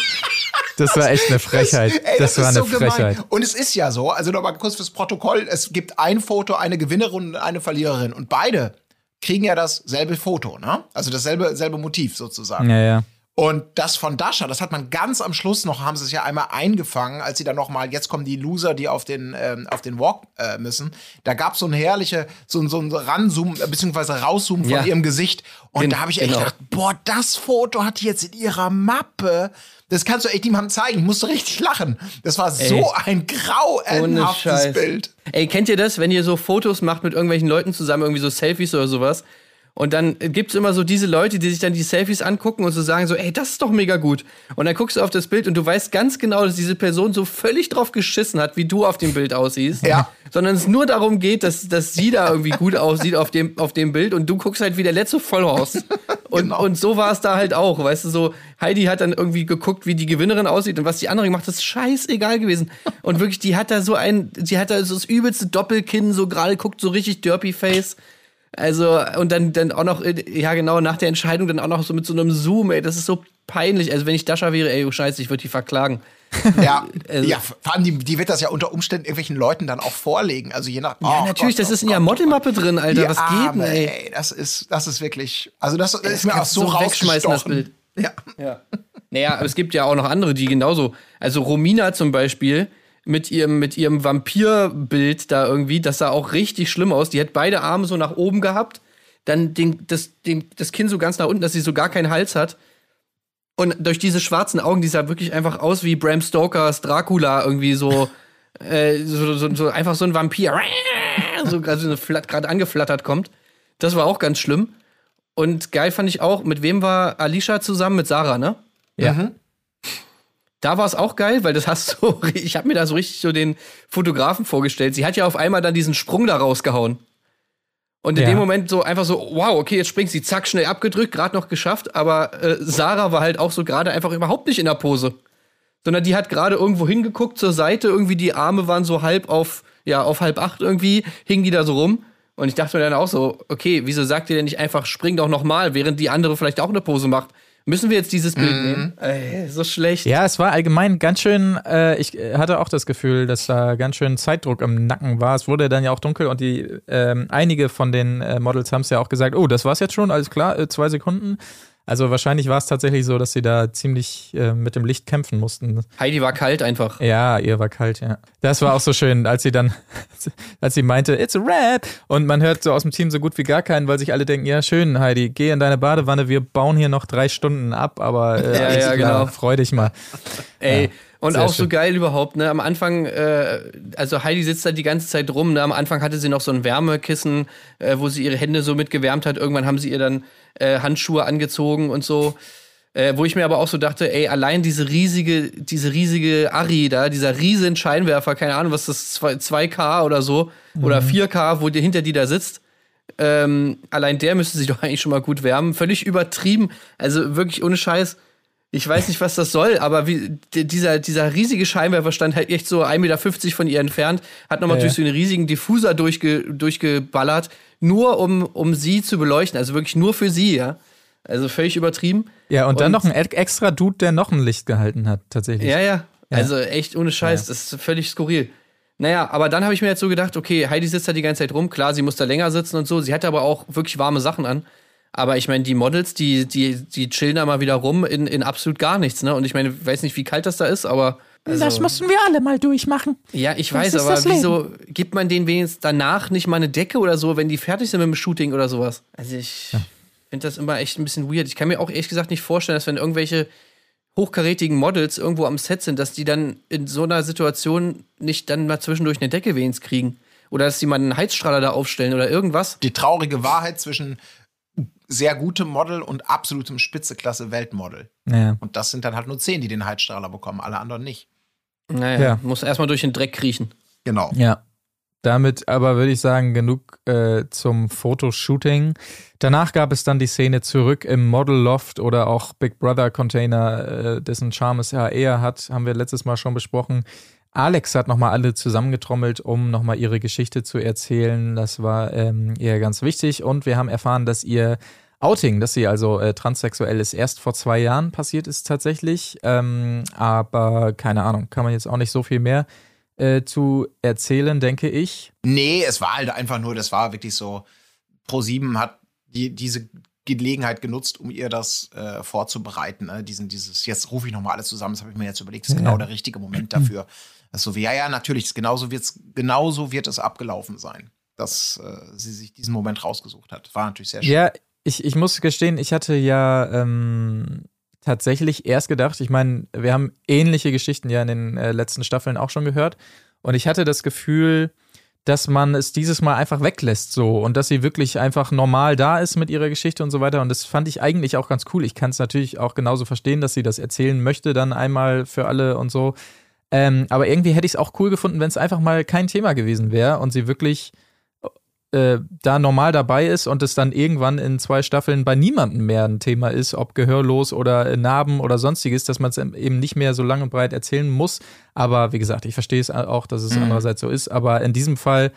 Das war echt eine Frechheit. Ey, das, war ist eine so gemein. Frechheit. Und es ist ja so, also nochmal kurz fürs Protokoll, es gibt ein Foto, eine Gewinnerin und eine Verliererin. Und beide kriegen ja dasselbe Foto, ne? Also dasselbe selbe Motiv sozusagen. Ja, ja. Und das von Dasha, das hat man ganz am Schluss noch, haben sie es ja einmal eingefangen, als sie dann noch mal, jetzt kommen die Loser, die auf den, ähm, auf den Walk äh, müssen. Da gab es so ein herrliche, so, ein- so ein Ranzoom, äh, beziehungsweise Rauszoomen von Ja. ihrem Gesicht. Und Gen- da habe ich echt genau. gedacht, boah, das Foto hat die jetzt in ihrer Mappe. Das kannst du echt niemandem zeigen. Ich musste richtig lachen. Das war so ein grauenhaftes Bild. Ey, kennt ihr das, wenn ihr so Fotos macht mit irgendwelchen Leuten zusammen, irgendwie so Selfies oder sowas? Und dann gibt's immer so diese Leute, die sich dann die Selfies angucken und so sagen so, ey, das ist doch mega gut. Und dann guckst du auf das Bild und du weißt ganz genau, dass diese Person so völlig drauf geschissen hat, wie du auf dem Bild aussiehst. Ja. Sondern es nur darum geht, dass, dass sie da irgendwie gut aussieht auf dem, auf dem Bild und du guckst halt wie der letzte Vollhaus. Und, Genau. und so war es da halt auch. Weißt du, so Heidi hat dann irgendwie geguckt, wie die Gewinnerin aussieht und was die andere gemacht hat, ist scheißegal gewesen. Und wirklich, die hat da so ein, sie hat da so das übelste Doppelkinn, so gerade guckt so richtig Derpy Face. Also, und dann, dann auch noch, äh, ja genau, nach der Entscheidung dann auch noch so mit so einem Zoom, ey, das ist so peinlich. Also, wenn ich Dasha wäre, ey, oh Scheiße, ich würde die verklagen. Ja, Also- ja, vor allem, die, die wird das ja unter Umständen irgendwelchen Leuten dann auch vorlegen. Also je nach. Ja, Oh natürlich, Gott, das oh ist in ihrer Gott, oh Modelmappe drin. Alter. Was geht denn, Arme, ey? Das ist, das ist wirklich. Also, das ist mir auch so so wegschmeißen, das rausgestochen. Ja. Ja. Naja, aber es gibt ja auch noch andere, die genauso. Also Romina zum Beispiel mit ihrem, mit ihrem Vampirbild da irgendwie, das sah auch richtig schlimm aus. Die hat beide Arme so nach oben gehabt, dann den, das, den, das Kinn so ganz nach unten, dass sie so gar keinen Hals hat. Und durch diese schwarzen Augen, die sah wirklich einfach aus wie Bram Stokers Dracula, irgendwie so, äh, so, so, so einfach so ein Vampir, so gerade so angeflattert kommt. Das war auch ganz schlimm. Und geil fand ich auch, mit wem war Alicia zusammen? Mit Sarah, ne? Ja. Da war es auch geil, weil das hast du, ich habe mir da so richtig so den Fotografen vorgestellt. Sie hat ja auf einmal dann diesen Sprung da rausgehauen. Und in Ja. dem Moment so einfach so, wow, okay, jetzt springt sie, zack, schnell abgedrückt, gerade noch geschafft. Aber äh, Sarah war halt auch so gerade einfach überhaupt nicht in der Pose. Sondern die hat gerade irgendwo hingeguckt zur Seite, irgendwie die Arme waren so halb auf, ja, auf halb acht irgendwie, hingen die da so rum. Und ich dachte mir dann auch so, okay, wieso sagt ihr denn nicht einfach, spring doch noch mal, während die andere vielleicht auch eine Pose macht? Müssen wir jetzt dieses Bild nehmen? Ey, so schlecht. Ja, es war allgemein ganz schön, äh, ich äh, hatte auch das Gefühl, dass da ganz schön Zeitdruck im Nacken war. Es wurde dann ja auch dunkel und die ähm, einige von den äh, Models haben es ja auch gesagt, oh, das war's jetzt schon, alles klar, äh, zwei Sekunden. Also wahrscheinlich war es tatsächlich so, dass sie da ziemlich äh, mit dem Licht kämpfen mussten. Heidi war kalt einfach. Ja, ihr war kalt, ja. Das war auch so schön, als sie dann, als sie meinte, it's a rap. Und man hört so aus dem Team so gut wie gar keinen, weil sich alle denken, ja schön, Heidi, geh in deine Badewanne, wir bauen hier noch drei Stunden ab, aber äh, Ja, ja, klar, genau. freu dich mal. Ey, Ja, und sehr auch so schön. geil überhaupt, ne? Am Anfang, äh, also Heidi sitzt da die ganze Zeit rum, ne? Am Anfang hatte sie noch so ein Wärmekissen, äh, wo sie ihre Hände so mit gewärmt hat. Irgendwann haben sie ihr dann äh, Handschuhe angezogen und so. Äh, wo ich mir aber auch so dachte, ey, allein diese riesige, diese riesige Ari da, dieser riesen Scheinwerfer, keine Ahnung, was das, 2 2K oder so, oder 4K, wo die hinter die da sitzt, ähm, allein der müsste sich doch eigentlich schon mal gut wärmen. Völlig übertrieben, also wirklich ohne Scheiß. Ich weiß nicht, was das soll, aber wie, dieser, dieser riesige Scheinwerfer stand halt echt so 1,50 Meter von ihr entfernt, hat nochmal Ja, durch ja. so einen riesigen Diffuser durchge, durchgeballert, nur um, um sie zu beleuchten, also wirklich nur für sie, ja. Also völlig übertrieben. Ja, und, dann Und- noch ein e- extra Dude, der noch ein Licht gehalten hat, tatsächlich. Ja, ja. Also echt ohne Scheiß, das ist völlig skurril. Naja, aber dann habe ich mir jetzt so gedacht, okay, Heidi sitzt da die ganze Zeit rum, klar, sie muss da länger sitzen und so. Sie hatte aber auch wirklich warme Sachen an. Aber ich meine, die Models, die, die, die chillen da mal wieder rum in, in absolut gar nichts, ne? Und ich meine, ich weiß nicht, wie kalt das da ist, aber. Also, Das mussten wir alle mal durchmachen. ja, ich das weiß, aber wieso gibt man denen wenigstens danach nicht mal eine Decke oder so, wenn die fertig sind mit dem Shooting oder sowas? Also ich finde das immer echt ein bisschen weird. Ich kann mir auch ehrlich gesagt nicht vorstellen, dass wenn irgendwelche hochkarätigen Models irgendwo am Set sind, dass die dann in so einer Situation nicht dann mal zwischendurch eine Decke wenigstens kriegen. Oder dass die mal einen Heizstrahler da aufstellen oder irgendwas. Die traurige Wahrheit zwischen sehr gutem Model und absolutem Spitzeklasse Weltmodel. Ja. Und das sind dann halt nur zehn, die den Heizstrahler bekommen, alle anderen nicht. Naja, Ja. muss erstmal durch den Dreck kriechen. Genau. Ja. Damit aber würde ich sagen, genug äh, zum Fotoshooting. Danach gab es dann die Szene zurück im Model Loft oder auch Big Brother Container, äh, dessen Charme es ja eher hat, haben wir letztes Mal schon besprochen. Alex hat nochmal alle zusammengetrommelt, um nochmal ihre Geschichte zu erzählen. Das war ähm, ihr ganz wichtig. Und wir haben erfahren, dass ihr Outing, dass sie also äh, transsexuell ist, erst vor zwei Jahren passiert ist tatsächlich. Ähm, aber keine Ahnung, kann man jetzt auch nicht so viel mehr äh, zu erzählen, denke ich. Nee, es war halt einfach nur, das war wirklich so, Pro7 hat die, diese Gelegenheit genutzt, um ihr das äh, vorzubereiten. Ne? Diesen, dieses, jetzt rufe ich nochmal alles zusammen, das habe ich mir jetzt überlegt, das ist Ja. genau der richtige Moment dafür. Das ist so wie, ja, ja, natürlich, genauso, wird's, genauso wird es abgelaufen sein, dass äh, sie sich diesen Moment rausgesucht hat. War natürlich sehr schön. Ja, ich, ich muss gestehen, ich hatte ja ähm, tatsächlich erst gedacht, ich meine, wir haben ähnliche Geschichten ja in den äh, letzten Staffeln auch schon gehört. Und ich hatte das Gefühl, dass man es dieses Mal einfach weglässt so und dass sie wirklich einfach normal da ist mit ihrer Geschichte und so weiter. Und das fand ich eigentlich auch ganz cool. Ich kann es natürlich auch genauso verstehen, dass sie das erzählen möchte, dann einmal für alle und so. Ähm, aber irgendwie hätte ich es auch cool gefunden, wenn es einfach mal kein Thema gewesen wäre und sie wirklich äh, da normal dabei ist und es dann irgendwann in zwei Staffeln bei niemandem mehr ein Thema ist, ob gehörlos oder äh, Narben oder sonstiges, dass man es eben nicht mehr so lang und breit erzählen muss. Aber wie gesagt, ich verstehe es auch, dass es Mhm. andererseits so ist. Aber in diesem Fall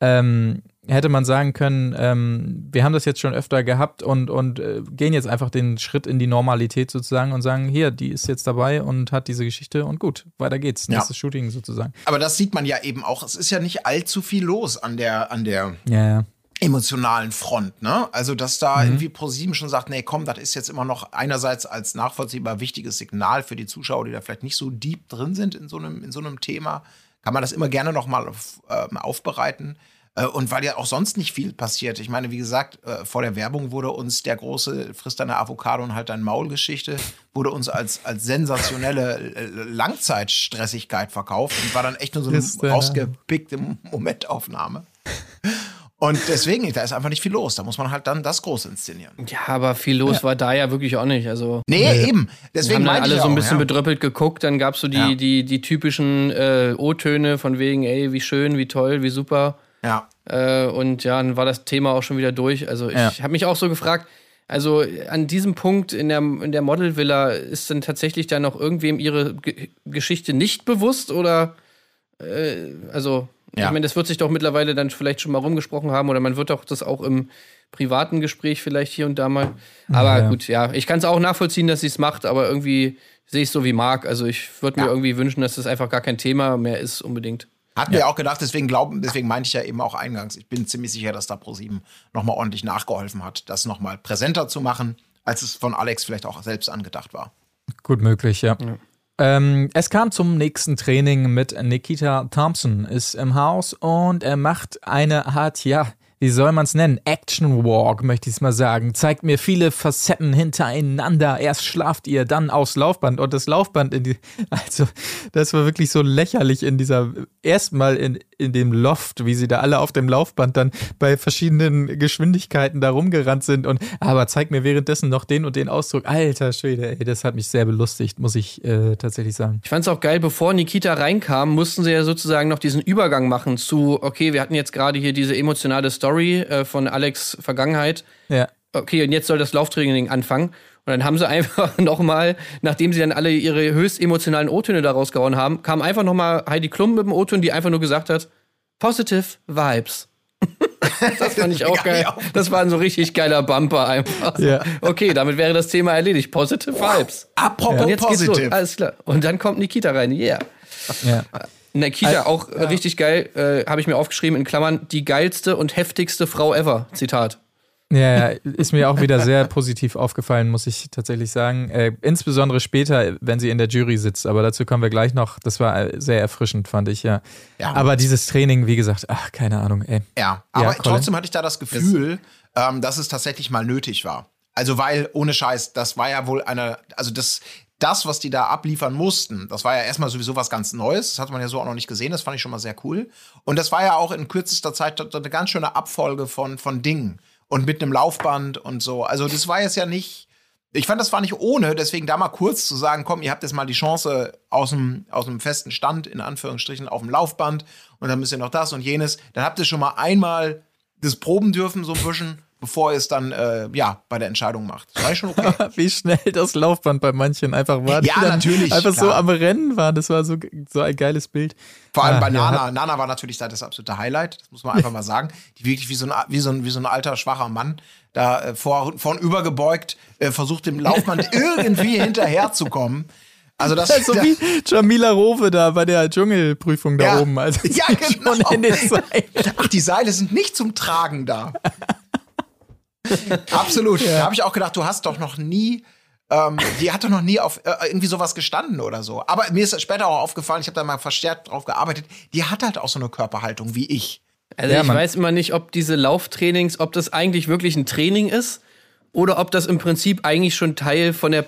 ähm, hätte man sagen können, ähm, wir haben das jetzt schon öfter gehabt und, und äh, gehen jetzt einfach den Schritt in die Normalität sozusagen und sagen, hier, die ist jetzt dabei und hat diese Geschichte und gut, weiter geht's. Ja. Nächstes Shooting sozusagen. Aber das sieht man ja eben auch, es ist ja nicht allzu viel los an der, an der Ja, ja. emotionalen Front, ne? Also, dass da irgendwie ProSieben schon sagt, nee, komm, das ist jetzt immer noch einerseits als nachvollziehbar wichtiges Signal für die Zuschauer, die da vielleicht nicht so deep drin sind in so einem, in so einem Thema, kann man das immer gerne noch mal auf, ähm, aufbereiten. Äh, Und weil ja auch sonst nicht viel passiert. Ich meine, wie gesagt, äh, vor der Werbung wurde uns der große Frisst deine Avocado und halt dein Maul-Geschichte, wurde uns als, als sensationelle äh, Langzeitstressigkeit verkauft und war dann echt nur so eine deine- rausgepickte Momentaufnahme. Und deswegen, da ist einfach nicht viel los. Da muss man halt dann das groß inszenieren. Ja, aber viel los war da ja wirklich auch nicht. Also. Nee, eben. Wir Deswegen haben dann alle ich so ein auch, bisschen ja. bedröppelt geguckt, dann gab es so die, Ja. die, die typischen äh, O-Töne von wegen, ey, wie schön, wie toll, wie super. Ja. Äh, und ja, dann war das Thema auch schon wieder durch. Also ich Ja. habe mich auch so gefragt, also an diesem Punkt in der, in der Model-Villa ist dann tatsächlich da noch irgendwem ihre Ge Geschichte nicht bewusst oder äh, also Ja. ich meine, das wird sich doch mittlerweile dann vielleicht schon mal rumgesprochen haben oder man wird doch das auch im privaten Gespräch vielleicht hier und da mal. Aber Ja. gut, ja, ich kann es auch nachvollziehen, dass sie es macht, aber irgendwie sehe ich es so wie Marc. Also ich würde mir irgendwie wünschen, dass das einfach gar kein Thema mehr ist unbedingt. Hatten wir auch gedacht, deswegen glauben, deswegen meinte ich ja eben auch eingangs, ich bin ziemlich sicher, dass da ProSieben nochmal ordentlich nachgeholfen hat, das nochmal präsenter zu machen. als es von Alex vielleicht auch selbst angedacht war. Gut möglich, ja. Ähm, es kam zum nächsten Training mit Nikita Thompson, ist im Haus und er macht eine Art, ja, wie soll man es nennen? Action Walk, möchte ich es mal sagen. Zeigt mir viele Facetten hintereinander. Erst schlaft ihr, dann aufs Laufband und das Laufband in die. Also, das war wirklich so lächerlich in dieser. Erstmal in, in dem Loft, wie sie da alle auf dem Laufband dann bei verschiedenen Geschwindigkeiten da rumgerannt sind. Und aber zeigt mir währenddessen noch den und den Ausdruck. Alter Schwede, ey, das hat mich sehr belustigt, muss ich äh, tatsächlich sagen. Ich fand es auch geil, bevor Nikita reinkam, mussten sie ja sozusagen noch diesen Übergang machen zu, okay, wir hatten jetzt gerade hier diese emotionale Story äh, von Alex Vergangenheit. Ja. Okay, und jetzt soll das Lauftraining anfangen. Und dann haben sie einfach nochmal, nachdem sie dann alle ihre höchst emotionalen O-Töne da rausgehauen haben, kam einfach nochmal Heidi Klum mit dem O-Ton, die einfach nur gesagt hat, Positive Vibes. das fand ich auch geil. Das war ein so richtig geiler Bumper einfach. Ja. Okay, damit wäre das Thema erledigt. Positive Vibes. Apropos Und jetzt geht's los. positiv. Alles klar. Und dann kommt Nikita rein. Yeah. Ja. Nikita, auch äh, richtig geil, äh, habe ich mir aufgeschrieben in Klammern, die geilste und heftigste Frau ever. Zitat. Ja, ja, ist mir auch wieder sehr positiv aufgefallen, muss ich tatsächlich sagen. Äh, insbesondere später, wenn sie in der Jury sitzt. Aber dazu kommen wir gleich noch. Das war äh, sehr erfrischend, fand ich, ja. Ja. Aber dieses Training, wie gesagt, ach, keine Ahnung, ey. Ja, aber Colin? trotzdem hatte ich da das Gefühl, ähm, dass es tatsächlich mal nötig war. Also, weil, ohne Scheiß, das war ja wohl eine, also das, das, was die da abliefern mussten, das war ja erstmal sowieso was ganz Neues. Das hat man ja so auch noch nicht gesehen. Das fand ich schon mal sehr cool. Und das war ja auch in kürzester Zeit eine ganz schöne Abfolge von, von Dingen. Und mit einem Laufband und so. Also, das war jetzt ja nicht. Ich fand, das war nicht ohne, deswegen da mal kurz zu sagen, komm, ihr habt jetzt mal die Chance aus dem, aus dem festen Stand, in Anführungsstrichen, auf dem Laufband und dann müsst ihr noch das und jenes. Dann habt ihr schon mal einmal das proben dürfen, so ein bisschen, bevor ihr es dann, äh, ja, bei der Entscheidung macht. Das war schon okay. Wie schnell das Laufband bei manchen einfach war. Ja, natürlich, Einfach so klar. am Rennen war. Das war so, so ein geiles Bild. Vor allem Ah, bei ja, Nana. hat- Nana war natürlich da das absolute Highlight, das muss man einfach mal sagen. Die wirklich wie so ein, wie so ein, wie so ein alter, schwacher Mann da äh, vor, vornüber gebeugt, äh, versucht dem Laufband irgendwie hinterherzukommen. Also das So wie Jamila Rowe da bei der Dschungelprüfung da Ja. oben. Also Ja, genau. Ach, die Seile sind nicht zum Tragen da. Absolut. Da habe ich auch gedacht, du hast doch noch nie, ähm, die hat doch noch nie auf äh, irgendwie sowas gestanden oder so. Aber mir ist später auch aufgefallen, ich habe da mal verstärkt drauf gearbeitet, die hat halt auch so eine Körperhaltung wie ich. Also Ja, ich Mann. weiß immer nicht, ob diese Lauftrainings, ob das eigentlich wirklich ein Training ist oder ob das im Prinzip eigentlich schon Teil von der,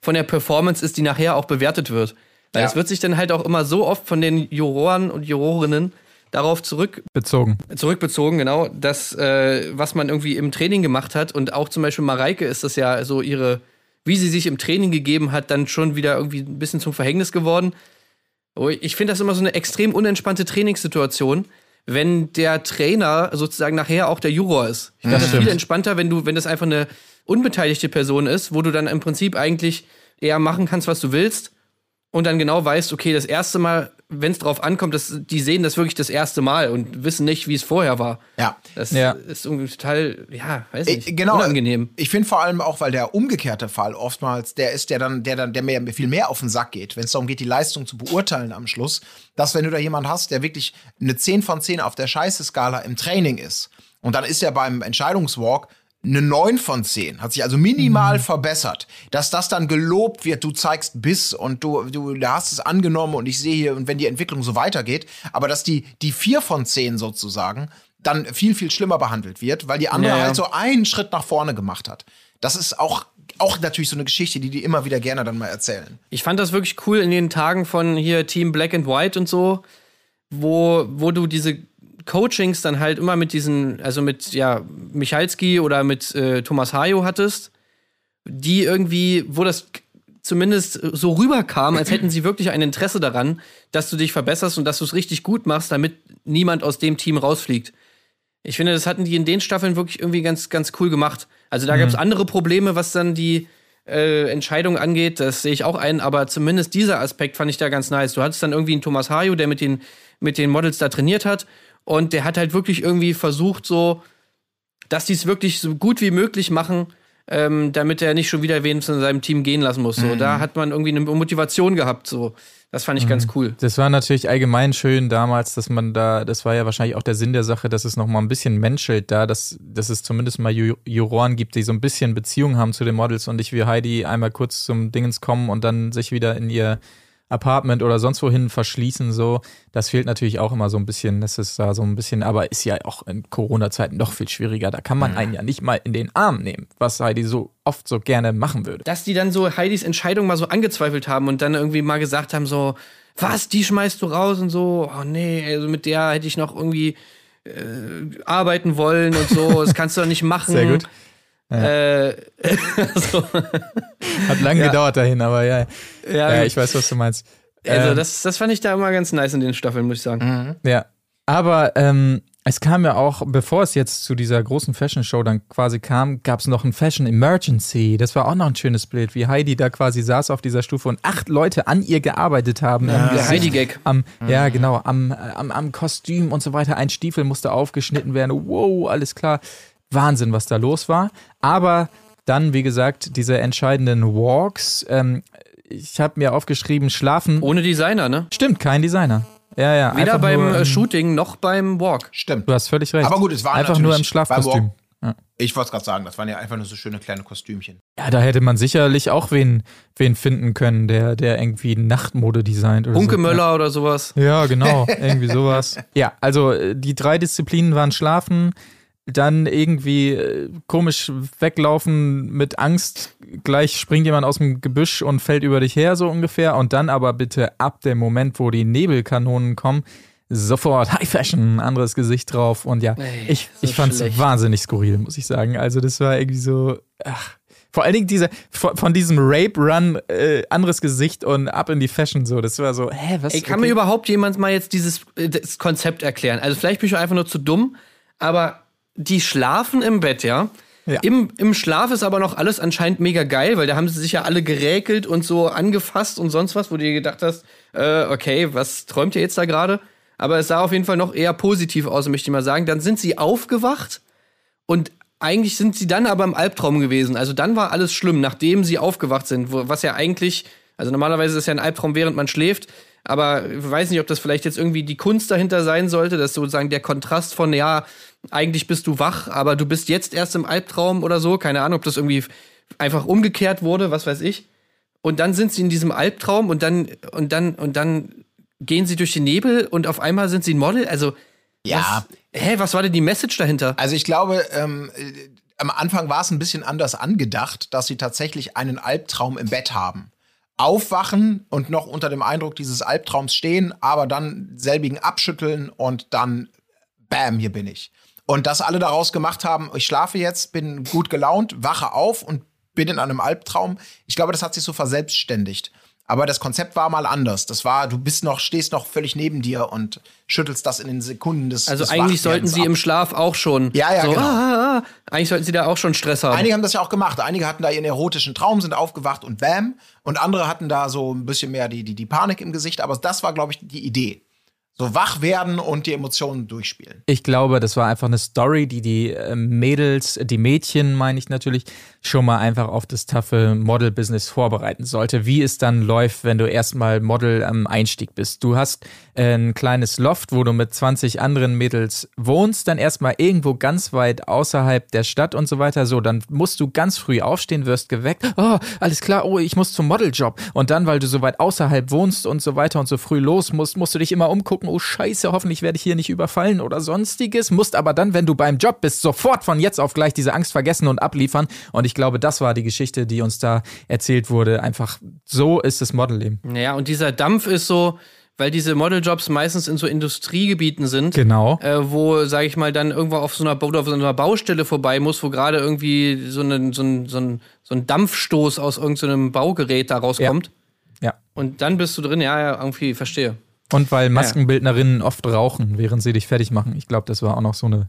von der Performance ist, die nachher auch bewertet wird. Weil Ja. es wird sich dann halt auch immer so oft von den Juroren und Jurorinnen darauf zurück, Bezogen. zurückbezogen, genau, das, äh, was man irgendwie im Training gemacht hat. Und auch zum Beispiel Mareike ist das ja so ihre, wie sie sich im Training gegeben hat, dann schon wieder irgendwie ein bisschen zum Verhängnis geworden. Oh, Ich finde das immer so eine extrem unentspannte Trainingssituation, wenn der Trainer sozusagen nachher auch der Juror ist. Ich finde das viel entspannter, wenn du, wenn das einfach eine unbeteiligte Person ist, wo du dann im Prinzip eigentlich eher machen kannst, was du willst und dann genau weißt, okay, das erste Mal, wenn es drauf ankommt, dass die sehen das wirklich das erste Mal und wissen nicht, wie es vorher war. Ja. Das Ja. ist irgendwie total, ja, weiß Äh, nicht, genau. unangenehm. Ich finde vor allem auch, weil der umgekehrte Fall oftmals der ist, der dann, der dann, der mir viel mehr auf den Sack geht, wenn es darum geht, die Leistung zu beurteilen am Schluss, dass wenn du da jemand hast, der wirklich eine 10 von 10 auf der Scheiße-Skala im Training ist und dann ist er beim Entscheidungswalk eine 9 von 10, hat sich also minimal verbessert, dass das dann gelobt wird, du zeigst Biss und du, du hast es angenommen und ich sehe hier, und wenn die Entwicklung so weitergeht, aber dass die, die 4 von 10 sozusagen dann viel, viel schlimmer behandelt wird, weil die andere Ja, ja. halt so einen Schritt nach vorne gemacht hat. Das ist auch, auch natürlich so eine Geschichte, die die immer wieder gerne dann mal erzählen. Ich fand das wirklich cool in den Tagen von hier Team Black and White und so, wo, wo du diese Coachings dann halt immer mit diesen, also mit ja, Michalski oder mit äh, Thomas Hayo hattest, die irgendwie, wo das zumindest so rüberkam, als hätten sie wirklich ein Interesse daran, dass du dich verbesserst und dass du es richtig gut machst, damit niemand aus dem Team rausfliegt. Ich finde, das hatten die in den Staffeln wirklich irgendwie ganz, ganz cool gemacht. Also da gab es andere Probleme, was dann die äh, Entscheidung angeht. Das sehe ich auch ein, aber zumindest dieser Aspekt fand ich da ganz nice. Du hattest dann irgendwie einen Thomas Hayo, der mit den, mit den Models da trainiert hat. Und der hat halt wirklich irgendwie versucht, so, dass die es wirklich so gut wie möglich machen, ähm, damit er nicht schon wieder wen von seinem Team gehen lassen muss. So, da hat man irgendwie eine Motivation gehabt. So, das fand ich ganz cool. Das war natürlich allgemein schön damals, dass man da, das war ja wahrscheinlich auch der Sinn der Sache, dass es nochmal ein bisschen menschelt da, dass, dass es zumindest mal Ju Juroren gibt, die so ein bisschen Beziehung haben zu den Models und nicht wie Heidi einmal kurz zum Dingens kommen und dann sich wieder in ihr Apartment oder sonst wohin verschließen, so. Das fehlt natürlich auch immer so ein bisschen. Das ist da so ein bisschen, aber ist ja auch in Corona-Zeiten noch viel schwieriger. Da kann man einen ja nicht mal in den Arm nehmen, was Heidi so oft so gerne machen würde. Dass die dann so Heidis Entscheidung mal so angezweifelt haben und dann irgendwie mal gesagt haben, so, was, die schmeißt du raus und so, oh nee, also mit der hätte ich noch irgendwie äh, arbeiten wollen und so, das kannst du doch nicht machen. Sehr gut. Äh, so, Hat lange Ja. gedauert dahin, aber ja. ja, Ja, ich weiß, was du meinst. also Ähm, das, das fand ich da immer ganz nice in den Staffeln, muss ich sagen. Ja, aber ähm, es kam ja auch, bevor es jetzt zu dieser großen Fashion Show dann quasi kam, gab es noch ein Fashion Emergency. Das war auch noch ein schönes Bild, wie Heidi da quasi saß auf dieser Stufe und acht Leute an ihr gearbeitet haben. im Der Gesicht, Heidi-Gag. Am, Ja, genau, am, am, am Kostüm und so weiter. Ein Stiefel musste aufgeschnitten werden. Wow, alles klar. Wahnsinn, was da los war. Aber dann, wie gesagt, diese entscheidenden Walks. Ähm, ich habe mir aufgeschrieben, schlafen. Ohne Designer, ne? Stimmt, kein Designer. Ja, ja. Weder beim nur, äh, ähm, Shooting noch beim Walk. Stimmt. Du hast völlig recht. Aber gut, es war einfach nur im Schlafkostüm. Ich wollte es gerade sagen, das waren ja einfach nur so schöne kleine Kostümchen. Ja, da hätte man sicherlich auch wen, wen finden können, der, der irgendwie Nachtmode designt oder Bunke so. Möller oder sowas. Ja, genau, irgendwie sowas. Ja, also äh, die drei Disziplinen waren Schlafen, dann irgendwie äh, komisch weglaufen mit Angst, gleich springt jemand aus dem Gebüsch und fällt über dich her, so ungefähr. Und dann aber bitte ab dem Moment, wo die Nebelkanonen kommen, sofort High Fashion, anderes Gesicht drauf. Und ja, Ey, ich, so ich fand's schlecht. wahnsinnig skurril, muss ich sagen. Also das war irgendwie so, ach. Vor allen Dingen diese, von, von diesem Rape-Run, äh, anderes Gesicht und ab in die Fashion so. Das war so, hä, was? Ey, kann okay. mir überhaupt jemand mal jetzt dieses äh, Konzept erklären? Also vielleicht bin ich einfach nur zu dumm, aber die schlafen im Bett, ja? Ja. Im, Im Schlaf ist aber noch alles anscheinend mega geil, weil da haben sie sich ja alle geräkelt und so angefasst und sonst was, wo du dir gedacht hast, äh, okay, was träumt ihr jetzt da gerade? Aber es sah auf jeden Fall noch eher positiv aus, möchte ich mal sagen. Dann sind sie aufgewacht und eigentlich sind sie dann aber im Albtraum gewesen. Also dann war alles schlimm, nachdem sie aufgewacht sind. Wo, was ja eigentlich, also normalerweise ist ja ein Albtraum, während man schläft. Aber ich weiß nicht, ob das vielleicht jetzt irgendwie die Kunst dahinter sein sollte, dass sozusagen der Kontrast von, ja, eigentlich bist du wach, aber du bist jetzt erst im Albtraum oder so. Keine Ahnung, ob das irgendwie einfach umgekehrt wurde, was weiß ich. Und dann sind sie in diesem Albtraum und dann, und dann, und dann gehen sie durch den Nebel und auf einmal sind sie ein Model. Also, Ja. was, hä, was war denn die Message dahinter? Also ich glaube, ähm, äh, am Anfang war es ein bisschen anders angedacht, dass sie tatsächlich einen Albtraum im Bett haben. Aufwachen und noch unter dem Eindruck dieses Albtraums stehen, aber dann selbigen abschütteln und dann, bam, hier bin ich. Und dass alle daraus gemacht haben, ich schlafe jetzt, bin gut gelaunt, wache auf und bin in einem Albtraum. Ich glaube, das hat sich so verselbstständigt. Aber das Konzept war mal anders. Das war, du bist noch, stehst noch völlig neben dir und schüttelst das in den Sekunden des Also des eigentlich sollten sie ab. im Schlaf auch schon. Ja, ja, so, genau. ah, ah, ah. Eigentlich sollten sie da auch schon Stress haben. Einige haben das ja auch gemacht. Einige hatten da ihren erotischen Traum, sind aufgewacht und bam. Und andere hatten da so ein bisschen mehr die, die, die Panik im Gesicht. Aber das war, glaube ich, die Idee. So wach werden und die Emotionen durchspielen. Ich glaube, das war einfach eine Story, die die äh, Mädels, die Mädchen, meine ich natürlich, schon mal einfach auf das taffe Model-Business vorbereiten sollte. Wie es dann läuft, wenn du erstmal Model am Einstieg bist. Du hast äh, ein kleines Loft, wo du mit 20 anderen Mädels wohnst, dann erstmal irgendwo ganz weit außerhalb der Stadt und so weiter. So, dann musst du ganz früh aufstehen, wirst geweckt. Oh, alles klar, oh, ich muss zum Modeljob. Und dann, weil du so weit außerhalb wohnst und so weiter und so früh los musst, musst du dich immer umgucken. Oh, scheiße, hoffentlich werde ich hier nicht überfallen oder sonstiges. Musst aber dann, wenn du beim Job bist, sofort von jetzt auf gleich diese Angst vergessen und abliefern. Und ich glaube, das war die Geschichte, die uns da erzählt wurde. Einfach so ist das Modelleben. Ja, und dieser Dampf ist so, weil diese Modeljobs meistens in so Industriegebieten sind. Genau. Äh, wo, sag ich mal, dann irgendwo auf so einer, auf so einer Baustelle vorbei muss, wo gerade irgendwie so, ein so, ein, so, ein, so ein Dampfstoß aus irgendeinem Baugerät da rauskommt. Ja. Und dann bist du drin, ja, ja, irgendwie, verstehe. Und weil Maskenbildnerinnen oft rauchen, während sie dich fertig machen. Ich glaube, das war auch noch so eine,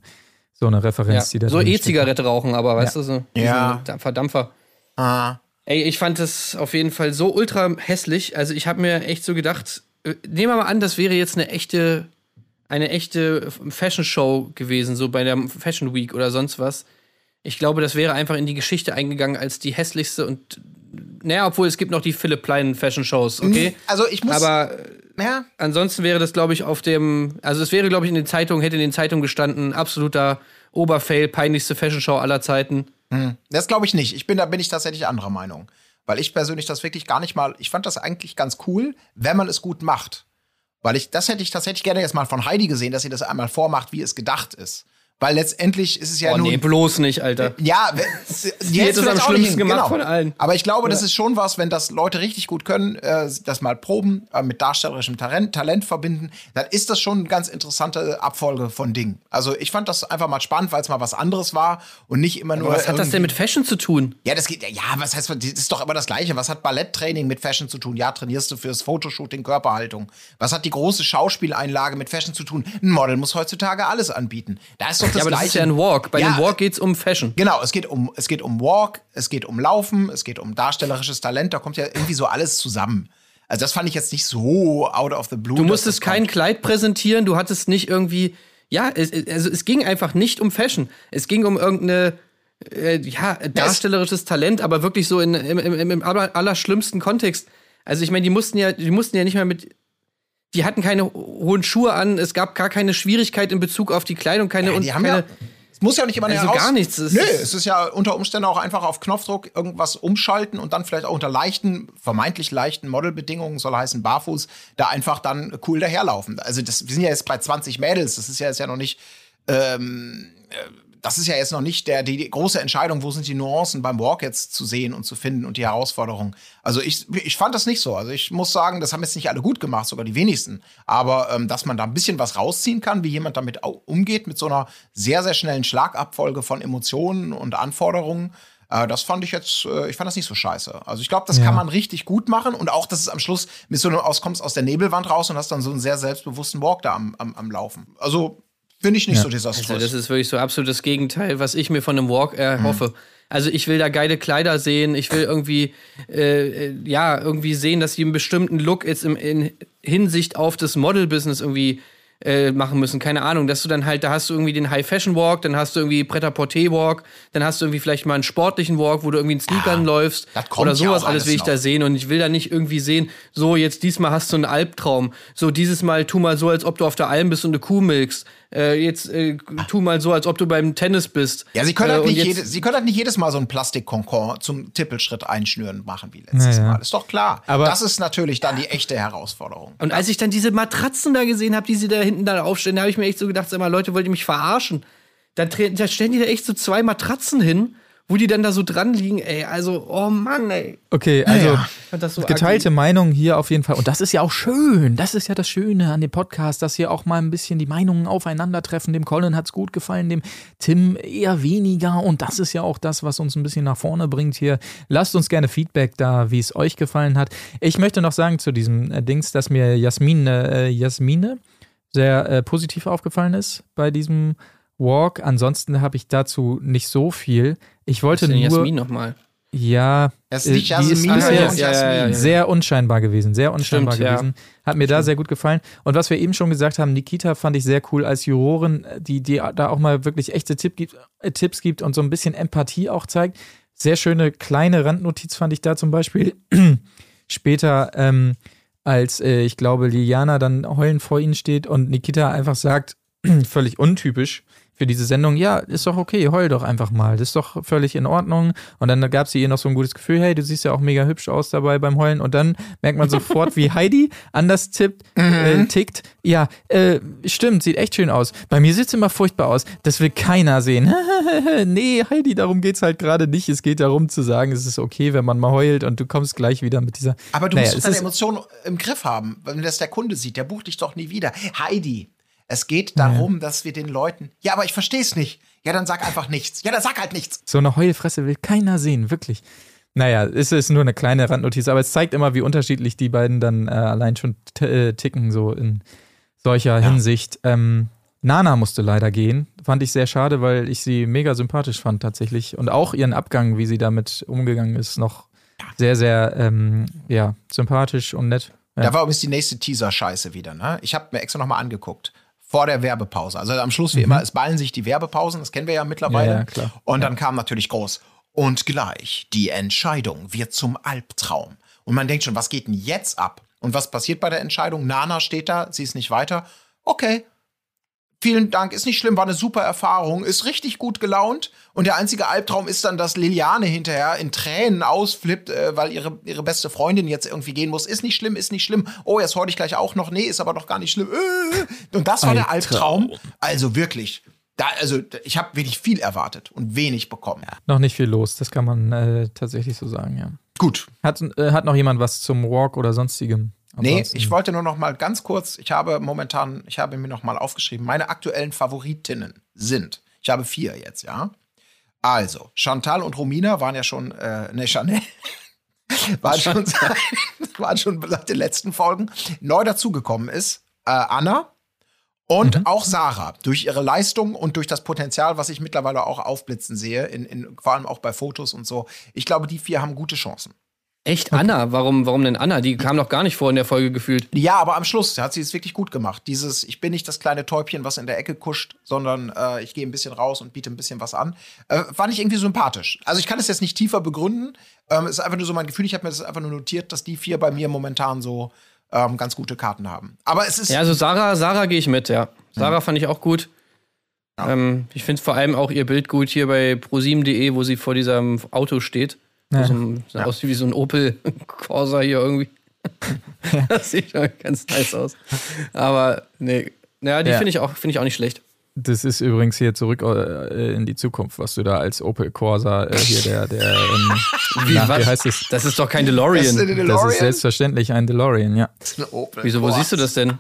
so eine Ja. Referenz, die da So steckt. E-Zigarette rauchen, aber weißt du, so Ja. Verdampfer. Ah. Ey, ich fand das auf jeden Fall so ultra hässlich. Also ich habe mir echt so gedacht, äh, nehmen wir mal an, das wäre jetzt eine echte, eine echte Fashion Show gewesen, so bei der Fashion Week oder sonst was. Ich glaube, das wäre einfach in die Geschichte eingegangen als die hässlichste und naja, obwohl es gibt noch die Philipp Plein Fashion Shows, okay? Also ich muss. Aber äh, ja, ansonsten wäre das, glaube ich, auf dem, also es wäre, glaube ich, in den Zeitungen, hätte in den Zeitungen gestanden, absoluter Oberfail, peinlichste Fashion Show aller Zeiten. Das glaube ich nicht. Ich bin, da bin ich tatsächlich anderer Meinung. Weil ich persönlich das wirklich gar nicht mal, ich fand das eigentlich ganz cool, wenn man es gut macht. Weil ich, das hätte ich tatsächlich gerne jetzt mal von Heidi gesehen, dass sie das einmal vormacht, wie es gedacht ist. Weil letztendlich ist es ja Oh nun. nee, bloß nicht, Alter. Ja, we- die hätte es am schlimmsten gemacht von allen. Aber ich glaube, das ist schon was, wenn das Leute richtig gut können, äh, das mal proben, äh, mit darstellerischem Talent, Talent verbinden, dann ist das schon eine ganz interessante Abfolge von Dingen. Also ich fand das einfach mal spannend, weil es mal was anderes war und nicht immer nur. Was hat das denn mit Fashion zu tun? Ja, das geht, ja, was heißt, das ist doch immer das Gleiche. Was hat Balletttraining mit Fashion zu tun? Ja, trainierst du fürs Fotoshooting Körperhaltung. Was hat die große Schauspieleinlage mit Fashion zu tun? Ein Model muss heutzutage alles anbieten. Da ist doch das Ja, aber das Gleiche. ist ja ein Walk. Bei Ja, dem Walk geht's um Fashion. Genau, es geht um, es geht um Walk, es geht um Laufen, es geht um darstellerisches Talent, da kommt ja irgendwie so alles zusammen. Also das fand ich jetzt nicht so out of the blue. Du musstest das kein. Kleid präsentieren, du hattest nicht irgendwie. Ja, es, es- also es ging einfach nicht um Fashion. Es ging um irgendeine. Äh, ja, darstellerisches Talent, aber wirklich so in, im, im, im aller, allerschlimmsten Kontext. Also ich meine, die mussten ja, die mussten ja nicht mehr mit. Die hatten keine hohen Schuhe an, es gab gar keine Schwierigkeit in Bezug auf die Kleidung, keine Ja, die haben keine. ja, es muss ja nicht immer eine Also gar nichts, es Nö, ist- es ist ja unter Umständen auch einfach auf Knopfdruck irgendwas umschalten und dann vielleicht auch unter leichten, vermeintlich leichten Modelbedingungen, soll heißen barfuß, da einfach dann cool daherlaufen. Also das, wir sind ja jetzt bei 20 Mädels, das ist ja jetzt ja noch nicht, ähm, äh, das ist ja jetzt noch nicht der, die, die große Entscheidung, wo sind die Nuancen beim Walk jetzt zu sehen und zu finden und die Herausforderung. Also ich, ich fand das nicht so. Also ich muss sagen, das haben jetzt nicht alle gut gemacht, sogar die wenigsten. Aber ähm, dass man da ein bisschen was rausziehen kann, wie jemand damit umgeht, mit so einer sehr, sehr schnellen Schlagabfolge von Emotionen und Anforderungen, äh, das fand ich jetzt, äh, ich fand das nicht so scheiße. Also ich glaube, das Ja. kann man richtig gut machen und auch, dass es am Schluss mit so einem auskommst aus der Nebelwand raus und hast dann so einen sehr selbstbewussten Walk da am, am, am Laufen. Also finde ich nicht so desaströs. Also das ist wirklich so absolut das Gegenteil, was ich mir von einem Walk erhoffe. Also ich will da geile Kleider sehen, ich will irgendwie, äh, äh, ja, irgendwie sehen, dass sie einen bestimmten Look jetzt im, in Hinsicht auf das Model-Business irgendwie äh, machen müssen. Keine Ahnung, dass du dann halt, da hast du irgendwie den High-Fashion-Walk, dann hast du irgendwie Pret-à-Porter-Walk, dann hast du irgendwie vielleicht mal einen sportlichen Walk, wo du irgendwie in Sneakern läufst das kommt oder ja sowas auch alles alles will ich da sehen und ich will da nicht irgendwie sehen, so jetzt diesmal hast du einen Albtraum, so dieses Mal tu mal so, als ob du auf der Alm bist und eine Kuh milkst, äh, jetzt äh, tu mal so, als ob du beim Tennis bist. Ja, sie können, Äh, halt nicht jede, sie können halt nicht jedes Mal so einen Plastikkonkord zum Tippelschritt einschnüren machen wie letztes Naja. Mal. Ist doch klar. Aber- das ist natürlich dann die echte Herausforderung. Und als ich dann diese Matratzen da gesehen habe, die sie da hinten da aufstellen, da habe ich mir echt so gedacht, sag mal, Leute, wollt ihr mich verarschen? Da, tre- da stellen die da echt so zwei Matratzen hin, wo die dann da so dran liegen, ey. Also, oh Mann, ey. Okay, also Ja. Ich fand das so geteilte Meinung hier auf jeden Fall. Und das ist ja auch schön. Das ist ja das Schöne an dem Podcast, dass hier auch mal ein bisschen die Meinungen aufeinandertreffen. Dem Colin hat's gut gefallen, dem Tim eher weniger. Und das ist ja auch das, was uns ein bisschen nach vorne bringt hier. Lasst uns gerne Feedback da, wie es euch gefallen hat. Ich möchte noch sagen zu diesem äh, Dings, dass mir Jasmin, äh, Jasmine sehr äh, positiv aufgefallen ist bei diesem Walk. Ansonsten habe ich dazu nicht so viel. Ich wollte Den nur. Jasmin nochmal. Ja, Es ist nicht die ist ja, ja, ja, ja. sehr unscheinbar gewesen, sehr unscheinbar Stimmt, gewesen. Hat mir da sehr gut gefallen. Und was wir eben schon gesagt haben, Nikita fand ich sehr cool als Jurorin, die, die da auch mal wirklich echte Tipp gibt, äh, Tipps gibt und so ein bisschen Empathie auch zeigt. Sehr schöne kleine Randnotiz fand ich da zum Beispiel. Später, ähm, als äh, ich glaube, Liliana dann heulend vor ihnen steht und Nikita einfach sagt, völlig untypisch für diese Sendung, ja, ist doch okay, heul doch einfach mal, das ist doch völlig in Ordnung. Und dann gab sie ihr noch so ein gutes Gefühl, hey, du siehst ja auch mega hübsch aus dabei beim Heulen. Und dann merkt man sofort, wie Heidi anders tippt, äh, tickt. Ja, äh, stimmt, sieht echt schön aus. Bei mir sieht es immer furchtbar aus. Das will keiner sehen. nee, Heidi, darum geht's halt gerade nicht. Es geht darum zu sagen, es ist okay, wenn man mal heult und du kommst gleich wieder mit dieser. Aber du Naja, musst es deine Emotionen im Griff haben. Wenn das der Kunde sieht, der bucht dich doch nie wieder. Heidi, es geht darum, dass wir den Leuten. Ja, aber ich verstehe es nicht. Ja, dann sag einfach nichts. Ja, dann sag halt nichts. So eine Heulfresse will keiner sehen, wirklich. Naja, es ist nur eine kleine Randnotiz, aber es zeigt immer, wie unterschiedlich die beiden dann äh, allein schon äh, ticken, so in solcher Hinsicht. Ähm, Nana musste leider gehen. Fand ich sehr schade, weil ich sie mega sympathisch fand tatsächlich. Und auch ihren Abgang, wie sie damit umgegangen ist, noch sehr, sehr ähm, ja, sympathisch und nett. Ja. Da war übrigens die nächste Teaser-Scheiße wieder, ne? Ich habe mir extra nochmal angeguckt. Vor der Werbepause. Also am Schluss wie immer, es ballen sich die Werbepausen, das kennen wir ja mittlerweile. Ja, ja. Und dann kam natürlich groß. Und gleich, die Entscheidung wird zum Albtraum. Und man denkt schon, was geht denn jetzt ab? Und was passiert bei der Entscheidung? Nana steht da, sie ist nicht weiter. Okay, vielen Dank, ist nicht schlimm, war eine super Erfahrung, ist richtig gut gelaunt. Und der einzige Albtraum ist dann, dass Liliane hinterher in Tränen ausflippt, äh, weil ihre, ihre beste Freundin jetzt irgendwie gehen muss. Ist nicht schlimm, ist nicht schlimm. Oh, jetzt heute ich gleich auch noch. Nee, ist aber doch gar nicht schlimm. Äh. Und das war der Albtraum. Also wirklich. Da, also ich habe wirklich viel erwartet und wenig bekommen. Noch nicht viel los, das kann man äh, tatsächlich so sagen, ja. Gut. Hat, äh, hat noch jemand was zum Walk oder sonstigem? Nee, ich wollte nur noch mal ganz kurz, ich habe momentan, ich habe mir noch mal aufgeschrieben, meine aktuellen Favoritinnen sind, ich habe vier jetzt, ja. Also, Chantal und Romina waren ja schon, äh, ne, Chanel, waren schon, seit, waren schon seit den letzten Folgen. Neu dazugekommen ist äh, Anna und auch Sarah. Durch ihre Leistung und durch das Potenzial, was ich mittlerweile auch aufblitzen sehe, in, in, vor allem auch bei Fotos und so. Ich glaube, die vier haben gute Chancen. Echt, Anna? Warum, warum denn Anna? Die kam doch gar nicht vor in der Folge gefühlt. Ja, aber am Schluss hat sie es wirklich gut gemacht. Dieses, ich bin nicht das kleine Täubchen, was in der Ecke kuscht, sondern äh, ich gehe ein bisschen raus und biete ein bisschen was an. Äh, fand ich irgendwie sympathisch. Also ich kann es jetzt nicht tiefer begründen. Ähm, es ist einfach nur so mein Gefühl. Ich habe mir das einfach nur notiert, dass die vier bei mir momentan so ähm, ganz gute Karten haben. Aber es ist Ja, also Sarah, Sarah gehe ich mit, ja. Sarah fand ich auch gut. Ähm, ich finde vor allem auch ihr Bild gut hier bei prosim.de, wo sie vor diesem Auto steht. Ja. So ein, sah aus wie so ein Opel Corsa hier irgendwie. das sieht schon ganz nice aus. Aber nee, ja, die Ja. finde ich, auch- finde ich auch nicht schlecht. Das ist übrigens hier zurück äh, in die Zukunft, was du da als Opel Corsa äh, hier der, der ähm, Wie, na, was? wie heißt es? Das ist doch kein Das DeLorean. ist eine Das ist DeLorean? selbstverständlich ein DeLorean, ja. Das ist eine Opel. Wieso, wo Boah. siehst du das denn?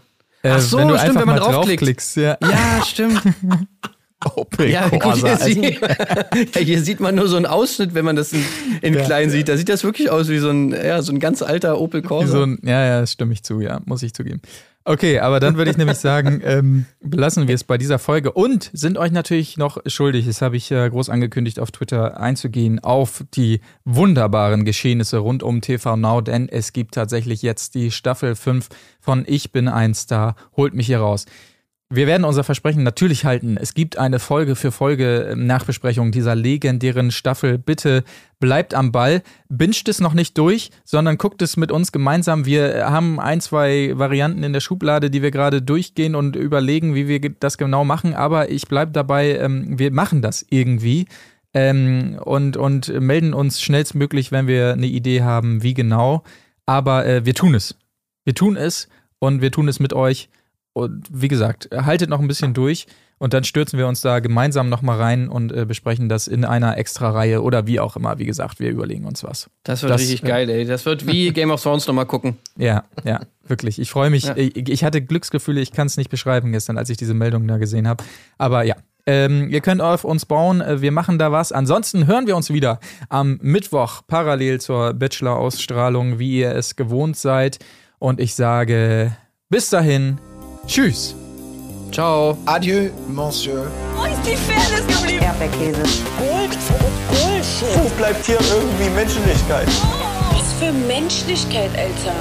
Äh, Ach so, wenn du stimmt, einfach wenn man mal draufklickt. draufklickst, ja. Ja, stimmt. Opel Ja, Corsa. hier, sieht, ja, hier sieht man nur so einen Ausschnitt, wenn man das in, in klein sieht. Da sieht das wirklich aus wie so ein, ja, so ein ganz alter Opel Corsa. so ein, ja, ja, stimme ich zu, ja, muss ich zugeben. Okay, aber dann würde ich nämlich sagen, ähm, belassen wir es bei dieser Folge und sind euch natürlich noch schuldig, das habe ich äh, groß angekündigt auf Twitter, einzugehen auf die wunderbaren Geschehnisse rund um TV Now, denn es gibt tatsächlich jetzt die Staffel 5 von Ich bin ein Star, holt mich hier raus. Wir werden unser Versprechen natürlich halten. Es gibt eine Folge für Folge ähm, Nachbesprechung dieser legendären Staffel. Bitte bleibt am Ball. Binscht es noch nicht durch, sondern guckt es mit uns gemeinsam. Wir haben ein, zwei Varianten in der Schublade, die wir gerade durchgehen und überlegen, wie wir das genau machen. Aber ich bleibe dabei, ähm, wir machen das irgendwie. Ähm, und, und melden uns schnellstmöglich, wenn wir eine Idee haben, wie genau. Aber äh, wir tun es. Wir tun es und wir tun es mit euch. Und wie gesagt, haltet noch ein bisschen durch und dann stürzen wir uns da gemeinsam nochmal rein und äh, besprechen das in einer extra Reihe oder wie auch immer. Wie gesagt, wir überlegen uns was. Das wird Das, richtig äh, geil, ey. Das wird wie Game of Thrones nochmal gucken. Ja, ja, wirklich. Ich freue mich. Ja. Ich, ich hatte Glücksgefühle, ich kann es nicht beschreiben gestern, als ich diese Meldung da gesehen habe. Aber ja. Ähm, ihr könnt auf uns bauen, äh, wir machen da was. Ansonsten hören wir uns wieder am Mittwoch parallel zur Bachelor-Ausstrahlung, wie ihr es gewohnt seid. Und ich sage bis dahin, tschüss. Ciao. Adieu, Monsieur. Wo ist die Fairness geblieben? Erdbeerkäse. Gold, Bullshit. Wo bleibt hier irgendwie Menschlichkeit? Was für Menschlichkeit, Alter.